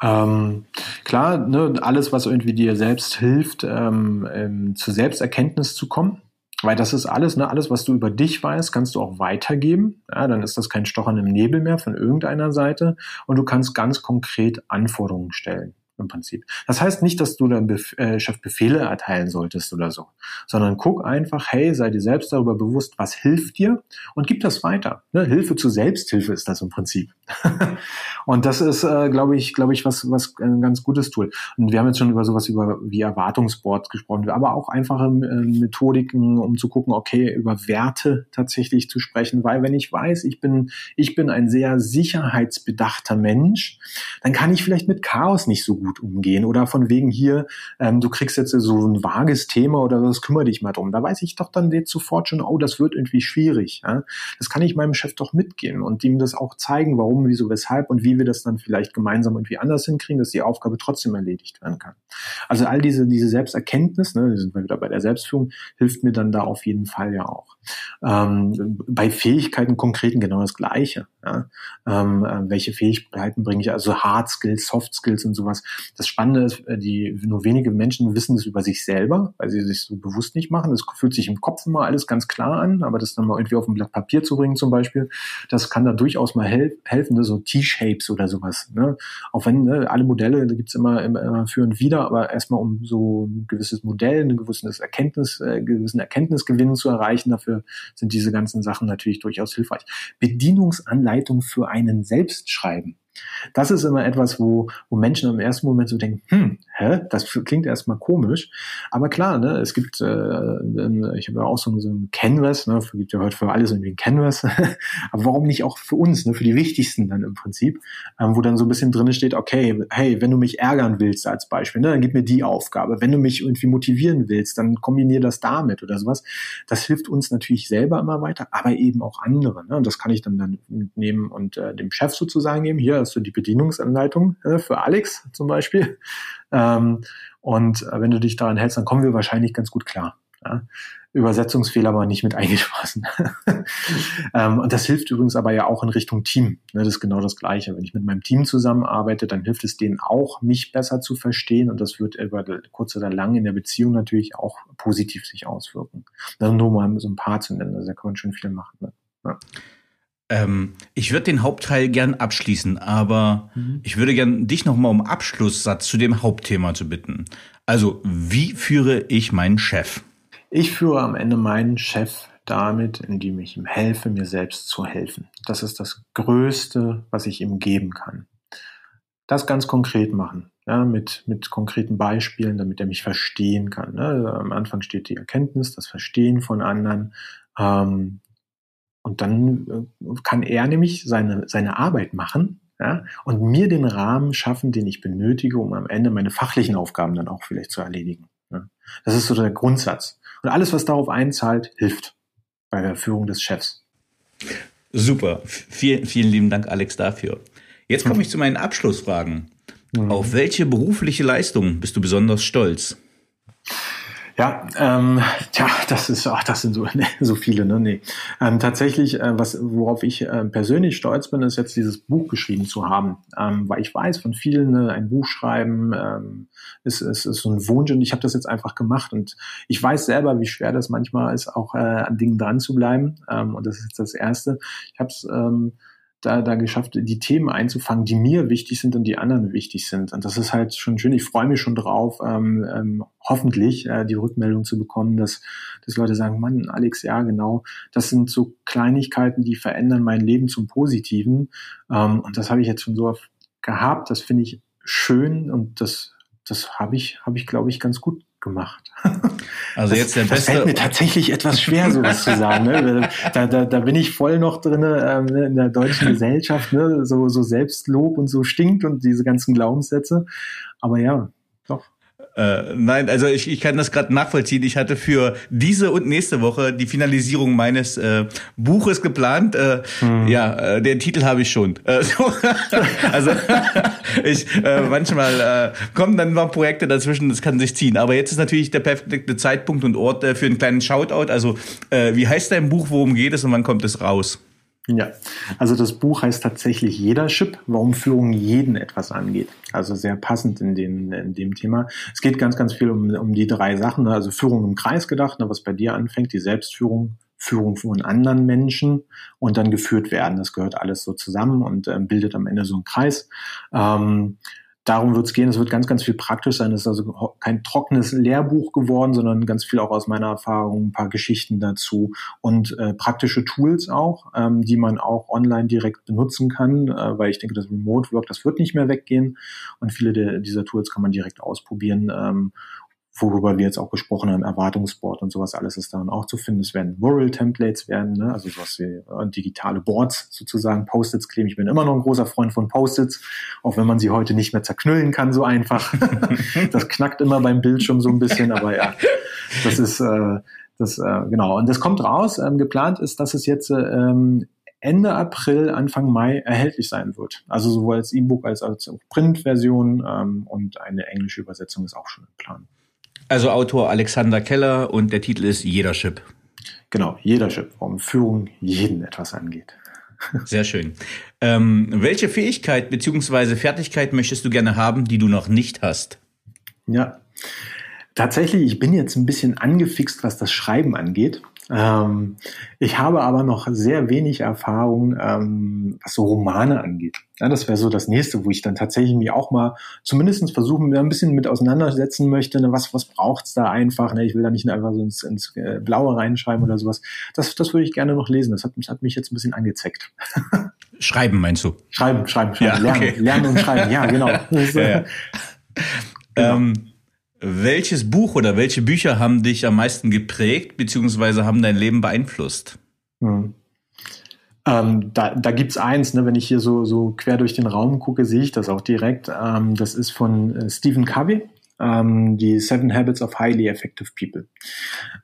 Ähm, klar, ne, alles, was irgendwie dir selbst hilft, ähm, ähm, zur Selbsterkenntnis zu kommen, weil das ist alles, ne, alles, was du über dich weißt, kannst du auch weitergeben. Ja, dann ist das kein Stochern im Nebel mehr von irgendeiner Seite und du kannst ganz konkret Anforderungen stellen im Prinzip. Das heißt nicht, dass du deinem Bef äh, Chef Befehle erteilen solltest oder so, sondern guck einfach, hey, sei dir selbst darüber bewusst, was hilft dir und gib das weiter. Ne? Hilfe zur Selbsthilfe ist das im Prinzip. und das ist, äh, glaube ich, glaube ich, was, was ein ganz gutes Tool. Und wir haben jetzt schon über sowas über wie Erwartungsboards gesprochen, aber auch einfache äh, Methodiken, um zu gucken, okay, über Werte tatsächlich zu sprechen, weil wenn ich weiß, ich bin, ich bin ein sehr sicherheitsbedachter Mensch, dann kann ich vielleicht mit Chaos nicht so gut gut umgehen oder von wegen hier, ähm, du kriegst jetzt so ein vages Thema oder das kümmere dich mal drum. Da weiß ich doch dann jetzt sofort schon, oh, das wird irgendwie schwierig. Ja? Das kann ich meinem Chef doch mitgehen und ihm das auch zeigen, warum, wieso, weshalb und wie wir das dann vielleicht gemeinsam irgendwie anders hinkriegen, dass die Aufgabe trotzdem erledigt werden kann. Also all diese, diese Selbsterkenntnis, ne, sind wir wieder bei der Selbstführung, hilft mir dann da auf jeden Fall ja auch. Ähm, bei Fähigkeiten konkreten genau das Gleiche. Ja? Ähm, äh, welche Fähigkeiten bringe ich, also Hard Skills, Soft Skills und sowas. Das Spannende ist, äh, die nur wenige Menschen wissen das über sich selber, weil sie sich so bewusst nicht machen. Das fühlt sich im Kopf immer alles ganz klar an, aber das dann mal irgendwie auf ein Blatt Papier zu bringen zum Beispiel, das kann da durchaus mal hel helfen, ne? so T-Shapes oder sowas. Ne? Auch wenn ne, alle Modelle, da gibt's immer, immer, immer für und wieder, aber erstmal um so ein gewisses Modell, ein gewisses Erkenntnis, äh, gewissen Erkenntnisgewinn zu erreichen, dafür sind diese ganzen Sachen natürlich durchaus hilfreich. Bedienungsanleitung für einen selbst schreiben. Das ist immer etwas, wo, wo Menschen im ersten Moment so denken, hm, hä, das klingt erstmal komisch. Aber klar, ne, es gibt, äh, ich habe ja auch so, so ein Canvas, ne, gibt ja heute für alles irgendwie ein Canvas, aber warum nicht auch für uns, ne, für die wichtigsten dann im Prinzip, ähm, wo dann so ein bisschen drin steht, okay, hey, wenn du mich ärgern willst als Beispiel, ne, dann gib mir die Aufgabe. Wenn du mich irgendwie motivieren willst, dann kombinier das damit oder sowas. Das hilft uns natürlich selber immer weiter, aber eben auch andere. Ne? Und das kann ich dann dann mitnehmen und äh, dem Chef sozusagen geben, hier hast du die Bedienungsanleitung äh, für Alex zum Beispiel. Ähm, Und äh, wenn du dich daran hältst, dann kommen wir wahrscheinlich ganz gut klar. Ja? Übersetzungsfehler aber nicht mit eingeschlossen. ähm, und das hilft übrigens aber ja auch in Richtung Team. Ne, das ist genau das Gleiche. Wenn ich mit meinem Team zusammenarbeite, dann hilft es denen auch, mich besser zu verstehen. Und das wird über kurz oder lang in der Beziehung natürlich auch positiv sich auswirken. Also nur mal so ein paar zu nennen. Also da kann man schon viel machen. Ne? Ja. Ähm, ich würde den Hauptteil gern abschließen, aber mhm. ich würde gern dich nochmal um Abschlusssatz zu dem Hauptthema zu bitten. Also, wie führe ich meinen Chef? Ich führe am Ende meinen Chef damit, indem ich ihm helfe, mir selbst zu helfen. Das ist das Größte, was ich ihm geben kann. Das ganz konkret machen, ja, mit, mit konkreten Beispielen, damit er mich verstehen kann. Ne? Also am Anfang steht die Erkenntnis, das Verstehen von anderen. Ähm, und dann äh, kann er nämlich seine, seine Arbeit machen ja, und mir den Rahmen schaffen, den ich benötige, um am Ende meine fachlichen Aufgaben dann auch vielleicht zu erledigen. Ja. Das ist so der Grundsatz. Und alles, was darauf einzahlt, hilft bei der Führung des Chefs. Super. Vielen, vielen lieben Dank, Alex, dafür. Jetzt komme ich zu meinen Abschlussfragen. Mhm. Auf welche berufliche Leistung bist du besonders stolz? Ja, ähm, tja, das ist, ach, das sind so, ne, so viele, ne? Nee. Ähm, tatsächlich, äh, was, worauf ich äh, persönlich stolz bin, ist jetzt dieses Buch geschrieben zu haben. Ähm, weil ich weiß von vielen, ne, ein Buch schreiben ähm, ist, ist, ist so ein Wunsch und ich habe das jetzt einfach gemacht. Und ich weiß selber, wie schwer das manchmal ist, auch äh, an Dingen dran zu bleiben. Ähm, und das ist jetzt das Erste. Ich habe es ähm, da, da geschafft, die Themen einzufangen, die mir wichtig sind und die anderen wichtig sind. Und das ist halt schon schön. Ich freue mich schon drauf, ähm, ähm, hoffentlich äh, die Rückmeldung zu bekommen, dass, dass Leute sagen, Mann, Alex, ja, genau, das sind so Kleinigkeiten, die verändern mein Leben zum Positiven. Ähm, und das habe ich jetzt schon so oft gehabt. Das finde ich schön und das, das habe ich, habe ich, glaube ich, ganz gut gemacht. Also das, jetzt der das beste. fällt mir tatsächlich etwas schwer, sowas zu sagen. Ne? Da, da, da bin ich voll noch drin ähm, ne, in der deutschen Gesellschaft, ne? so, so Selbstlob und so stinkt und diese ganzen Glaubenssätze. Aber ja, doch. Äh, nein, also ich, ich kann das gerade nachvollziehen. Ich hatte für diese und nächste Woche die Finalisierung meines äh, Buches geplant. Äh, hm. Ja, äh, den Titel habe ich schon. Äh, so, also ich äh, manchmal äh, kommen dann noch Projekte dazwischen, das kann sich ziehen. Aber jetzt ist natürlich der perfekte Zeitpunkt und Ort äh, für einen kleinen Shoutout. Also äh, wie heißt dein Buch, worum geht es und wann kommt es raus? Ja, also das Buch heißt tatsächlich Jedership, warum Führung jeden etwas angeht. Also sehr passend in, den, in dem Thema. Es geht ganz, ganz viel um, um die drei Sachen. Ne? Also Führung im Kreis gedacht, ne, was bei dir anfängt, die Selbstführung, Führung von anderen Menschen und dann geführt werden. Das gehört alles so zusammen und äh, bildet am Ende so einen Kreis. Ähm, darum wird es gehen. Es wird ganz, ganz viel praktisch sein. Es ist also kein trockenes Lehrbuch geworden, sondern ganz viel auch aus meiner Erfahrung, ein paar Geschichten dazu und äh, praktische Tools auch, ähm, die man auch online direkt benutzen kann, äh, weil ich denke, das Remote Work, das wird nicht mehr weggehen und viele der, dieser Tools kann man direkt ausprobieren ähm, worüber wir jetzt auch gesprochen haben, Erwartungsboard und sowas alles ist dann auch zu finden. Es werden Mural-Templates werden, ne? also sowas wie äh, digitale Boards sozusagen, Post-its kleben. Ich bin immer noch ein großer Freund von Post-its, auch wenn man sie heute nicht mehr zerknüllen kann so einfach. das knackt immer beim Bildschirm so ein bisschen, aber ja, das ist äh, das äh, genau. Und das kommt raus. Ähm, geplant ist, dass es jetzt ähm, Ende April, Anfang Mai erhältlich sein wird. Also sowohl als E-Book als auch als Printversion ähm, und eine englische Übersetzung ist auch schon im Plan. Also Autor Alexander Keller und der Titel ist Jeder Chip. Genau, jeder Chip, warum Führung jeden etwas angeht. Sehr schön. Ähm, welche Fähigkeit bzw. Fertigkeit möchtest du gerne haben, die du noch nicht hast? Ja, tatsächlich, ich bin jetzt ein bisschen angefixt, was das Schreiben angeht. Ähm, ich habe aber noch sehr wenig Erfahrung, ähm, was so Romane angeht. Ja, das wäre so das nächste, wo ich dann tatsächlich mich auch mal zumindest versuchen, ein bisschen mit auseinandersetzen möchte. Ne, was was braucht's da einfach? Ne? Ich will da nicht einfach so ins, ins äh, Blaue reinschreiben oder sowas. Das, das würde ich gerne noch lesen. Das hat, das hat mich jetzt ein bisschen angezeckt. Schreiben meinst du? Schreiben, schreiben, schreiben. Ja, okay. lernen, lernen und schreiben. Ja, genau. Das, ja, ja. genau. Ähm, welches Buch oder welche Bücher haben dich am meisten geprägt, beziehungsweise haben dein Leben beeinflusst? Hm. Ähm, da da gibt es eins, ne, wenn ich hier so, so quer durch den Raum gucke, sehe ich das auch direkt. Ähm, das ist von äh, Stephen Covey, ähm, die Seven Habits of Highly Effective People.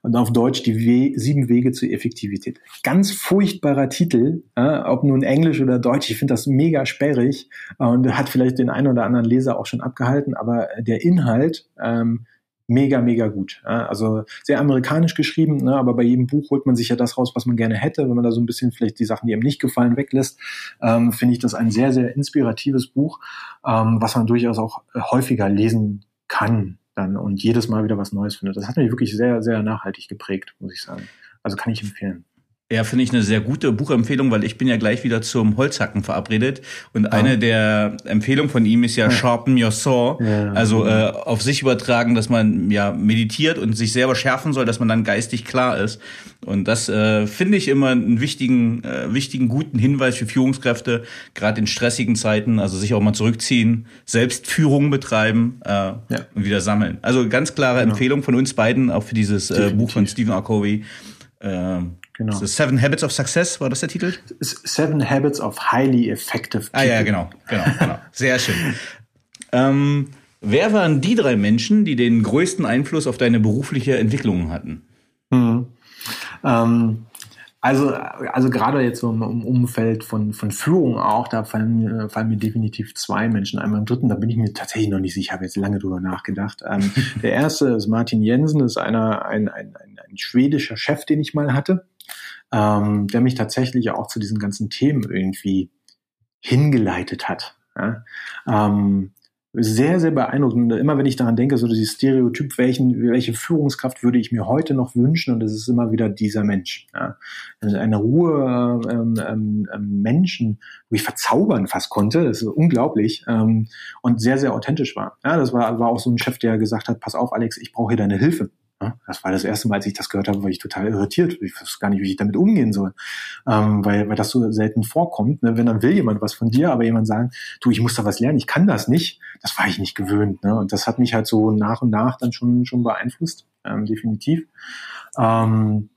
Und auf Deutsch die We sieben Wege zur Effektivität. Ganz furchtbarer Titel, äh, ob nun Englisch oder Deutsch, ich finde das mega sperrig äh, und hat vielleicht den einen oder anderen Leser auch schon abgehalten, aber der Inhalt ähm, mega, mega gut. Also sehr amerikanisch geschrieben, ne, aber bei jedem Buch holt man sich ja das raus, was man gerne hätte. Wenn man da so ein bisschen vielleicht die Sachen, die einem nicht gefallen, weglässt, ähm, finde ich das ein sehr, sehr inspiratives Buch, ähm, was man durchaus auch häufiger lesen kann dann und jedes Mal wieder was Neues findet. Das hat mich wirklich sehr, sehr nachhaltig geprägt, muss ich sagen. Also kann ich empfehlen. Ja, finde ich eine sehr gute Buchempfehlung, weil ich bin ja gleich wieder zum Holzhacken verabredet. Und ja. eine der Empfehlungen von ihm ist ja, ja. Sharpen Your Saw. Ja. Also äh, auf sich übertragen, dass man ja meditiert und sich selber schärfen soll, dass man dann geistig klar ist. Und das äh, finde ich immer einen wichtigen, äh, wichtigen, guten Hinweis für Führungskräfte, gerade in stressigen Zeiten, also sich auch mal zurückziehen, Selbstführung betreiben äh, und wieder sammeln. Also ganz klare genau. Empfehlung von uns beiden, auch für dieses äh, Buch von Stephen R. Covey. Äh, Genau. The Seven Habits of Success, war das der Titel? Seven Habits of Highly Effective People. Ah ja, genau, genau, genau. Sehr schön. ähm, wer waren die drei Menschen, die den größten Einfluss auf deine berufliche Entwicklung hatten? Mhm. Ähm, also, also gerade jetzt so im Umfeld von, von Führung auch, da fallen, fallen mir definitiv zwei Menschen. Einmal im dritten, da bin ich mir tatsächlich noch nicht sicher, ich habe jetzt lange drüber nachgedacht. Ähm, der erste ist Martin Jensen, das ist einer, ein, ein, ein, ein schwedischer Chef, den ich mal hatte ähm, der mich tatsächlich auch zu diesen ganzen Themen irgendwie hingeleitet hat. Ja? Ähm, sehr, sehr beeindruckend. Immer wenn ich daran denke, so dieses Stereotyp, welchen, welche Führungskraft würde ich mir heute noch wünschen? Und das ist immer wieder dieser Mensch. Ja. Eine Ruhe ähm, ähm, ähm, Menschen, wo ich verzaubern fast konnte, das ist unglaublich ähm, und sehr, sehr authentisch war. Ja, das war, war auch so ein Chef, der gesagt hat, pass auf, Alex, ich brauche hier deine Hilfe. Das war das erste Mal, als ich das gehört habe, war ich total irritiert. Ich wusste gar nicht, wie ich damit umgehen soll, ähm, weil, weil das so selten vorkommt. Ne? Wenn dann will jemand was von dir, aber jemand sagen, du, ich muss da was lernen, ich kann das nicht, das war ich nicht gewöhnt. Ne? Und das hat mich halt so nach und nach dann schon schon beeinflusst, ähm, definitiv. Ähm,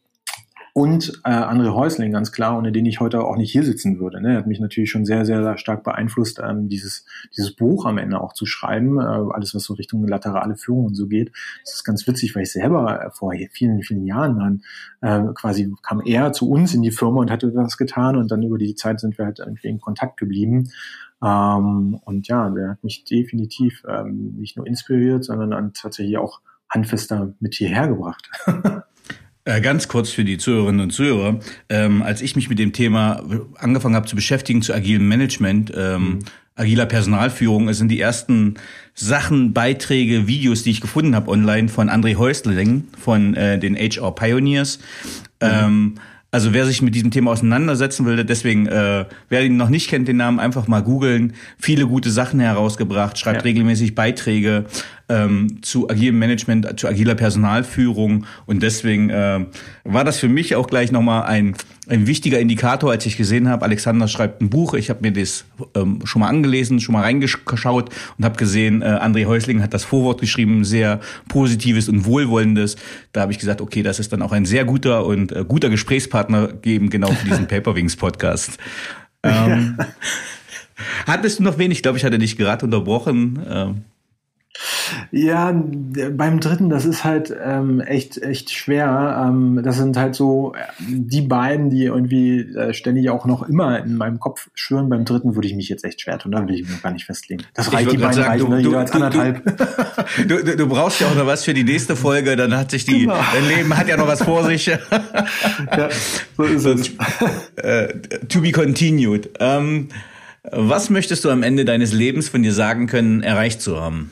und äh, André Häusling, ganz klar, ohne den ich heute auch nicht hier sitzen würde. Ne? Er hat mich natürlich schon sehr, sehr stark beeinflusst, ähm, dieses, dieses Buch am Ende auch zu schreiben, äh, alles, was so Richtung laterale Führung und so geht. Das ist ganz witzig, weil ich selber vor vielen, vielen Jahren dann äh, quasi kam er zu uns in die Firma und hatte das getan und dann über die Zeit sind wir halt irgendwie in Kontakt geblieben. Ähm, und ja, der hat mich definitiv ähm, nicht nur inspiriert, sondern dann tatsächlich auch handfester mit hierher gebracht. Äh, ganz kurz für die Zuhörerinnen und Zuhörer. Ähm, als ich mich mit dem Thema angefangen habe zu beschäftigen, zu agilem Management, ähm, mhm. agiler Personalführung, es sind die ersten Sachen, Beiträge, Videos, die ich gefunden habe online von André Häusling, von äh, den HR Pioneers. Mhm. Ähm, also wer sich mit diesem Thema auseinandersetzen will, deswegen, äh, wer ihn noch nicht kennt, den Namen einfach mal googeln. Viele gute Sachen herausgebracht, schreibt ja. regelmäßig Beiträge ähm, zu agilem Management, zu agiler Personalführung. Und deswegen äh, war das für mich auch gleich nochmal ein, ein wichtiger Indikator, als ich gesehen habe, Alexander schreibt ein Buch. Ich habe mir das ähm, schon mal angelesen, schon mal reingeschaut und habe gesehen, äh, André Häusling hat das Vorwort geschrieben, sehr positives und wohlwollendes. Da habe ich gesagt, okay, das ist dann auch ein sehr guter und äh, guter Gesprächspartner geben, genau für diesen Paperwings Podcast. Ähm, hattest du noch wenig? Ich glaube, ich hatte dich gerade unterbrochen. Ähm, ja, beim dritten, das ist halt ähm, echt, echt schwer. Ähm, das sind halt so äh, die beiden, die irgendwie äh, ständig auch noch immer in meinem Kopf schwören. Beim dritten würde ich mich jetzt echt schwer tun. Da würde ich mich gar nicht festlegen. Das reicht, die beiden sagen, reichen, du, ne? du, als anderthalb. Du, du, du, brauchst ja auch noch was für die nächste Folge. Dann hat sich die, genau. dein Leben hat ja noch was vor sich. ja, so ist es. Äh, to be continued. Ähm, was möchtest du am Ende deines Lebens von dir sagen können, erreicht zu haben?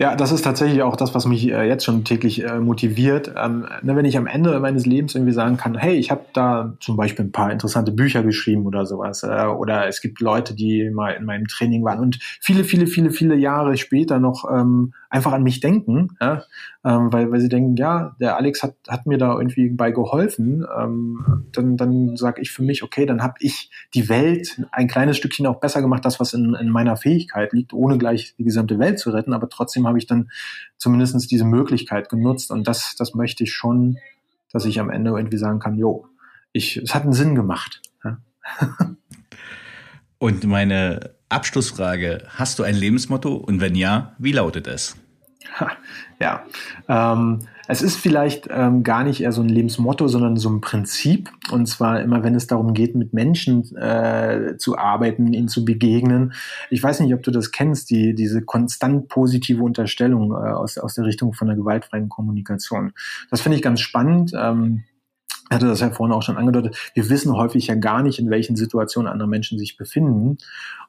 Ja, das ist tatsächlich auch das, was mich äh, jetzt schon täglich äh, motiviert. Ähm, ne, wenn ich am Ende meines Lebens irgendwie sagen kann, hey, ich habe da zum Beispiel ein paar interessante Bücher geschrieben oder sowas. Äh, oder es gibt Leute, die mal in meinem Training waren und viele, viele, viele, viele Jahre später noch ähm, einfach an mich denken, ja? ähm, weil, weil sie denken, ja, der Alex hat, hat mir da irgendwie bei geholfen, ähm, dann, dann sage ich für mich, okay, dann habe ich die Welt ein kleines Stückchen auch besser gemacht, das, was in, in meiner Fähigkeit liegt, ohne gleich die gesamte Welt zu retten, aber trotzdem habe ich dann zumindestens diese Möglichkeit genutzt und das, das möchte ich schon, dass ich am Ende irgendwie sagen kann, jo, ich, es hat einen Sinn gemacht. Ja? und meine Abschlussfrage. Hast du ein Lebensmotto? Und wenn ja, wie lautet es? Ja, ähm, es ist vielleicht ähm, gar nicht eher so ein Lebensmotto, sondern so ein Prinzip. Und zwar immer, wenn es darum geht, mit Menschen äh, zu arbeiten, ihnen zu begegnen. Ich weiß nicht, ob du das kennst, die, diese konstant positive Unterstellung äh, aus, aus der Richtung von der gewaltfreien Kommunikation. Das finde ich ganz spannend. Ähm, hatte das ja vorhin auch schon angedeutet, wir wissen häufig ja gar nicht, in welchen Situationen andere Menschen sich befinden.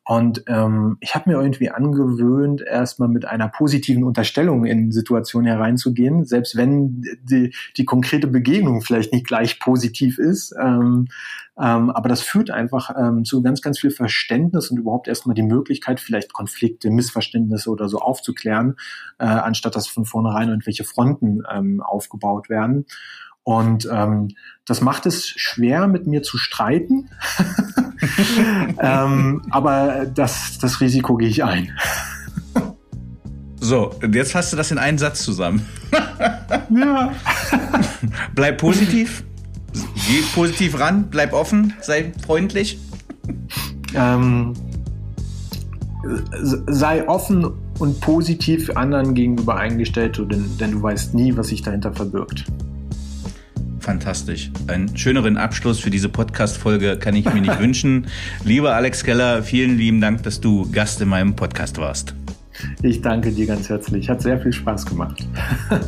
Und ähm, ich habe mir irgendwie angewöhnt, erstmal mit einer positiven Unterstellung in Situationen hereinzugehen, selbst wenn die, die konkrete Begegnung vielleicht nicht gleich positiv ist. Ähm, ähm, aber das führt einfach ähm, zu ganz, ganz viel Verständnis und überhaupt erstmal die Möglichkeit, vielleicht Konflikte, Missverständnisse oder so aufzuklären, äh, anstatt dass von vornherein irgendwelche Fronten ähm, aufgebaut werden. Und ähm, das macht es schwer, mit mir zu streiten. ähm, aber das, das Risiko gehe ich ein. So, und jetzt hast du das in einen Satz zusammen. ja. bleib positiv. Geh positiv ran, bleib offen, sei freundlich. Ähm, sei offen und positiv anderen gegenüber eingestellt, denn, denn du weißt nie, was sich dahinter verbirgt. Fantastisch. Einen schöneren Abschluss für diese Podcast-Folge kann ich mir nicht wünschen. Lieber Alex Keller, vielen lieben Dank, dass du Gast in meinem Podcast warst. Ich danke dir ganz herzlich. Hat sehr viel Spaß gemacht.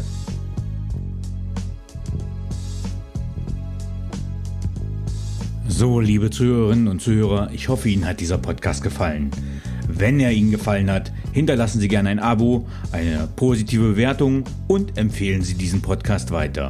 So, liebe Zuhörerinnen und Zuhörer, ich hoffe, Ihnen hat dieser Podcast gefallen. Wenn er Ihnen gefallen hat, hinterlassen Sie gerne ein Abo, eine positive Bewertung und empfehlen Sie diesen Podcast weiter.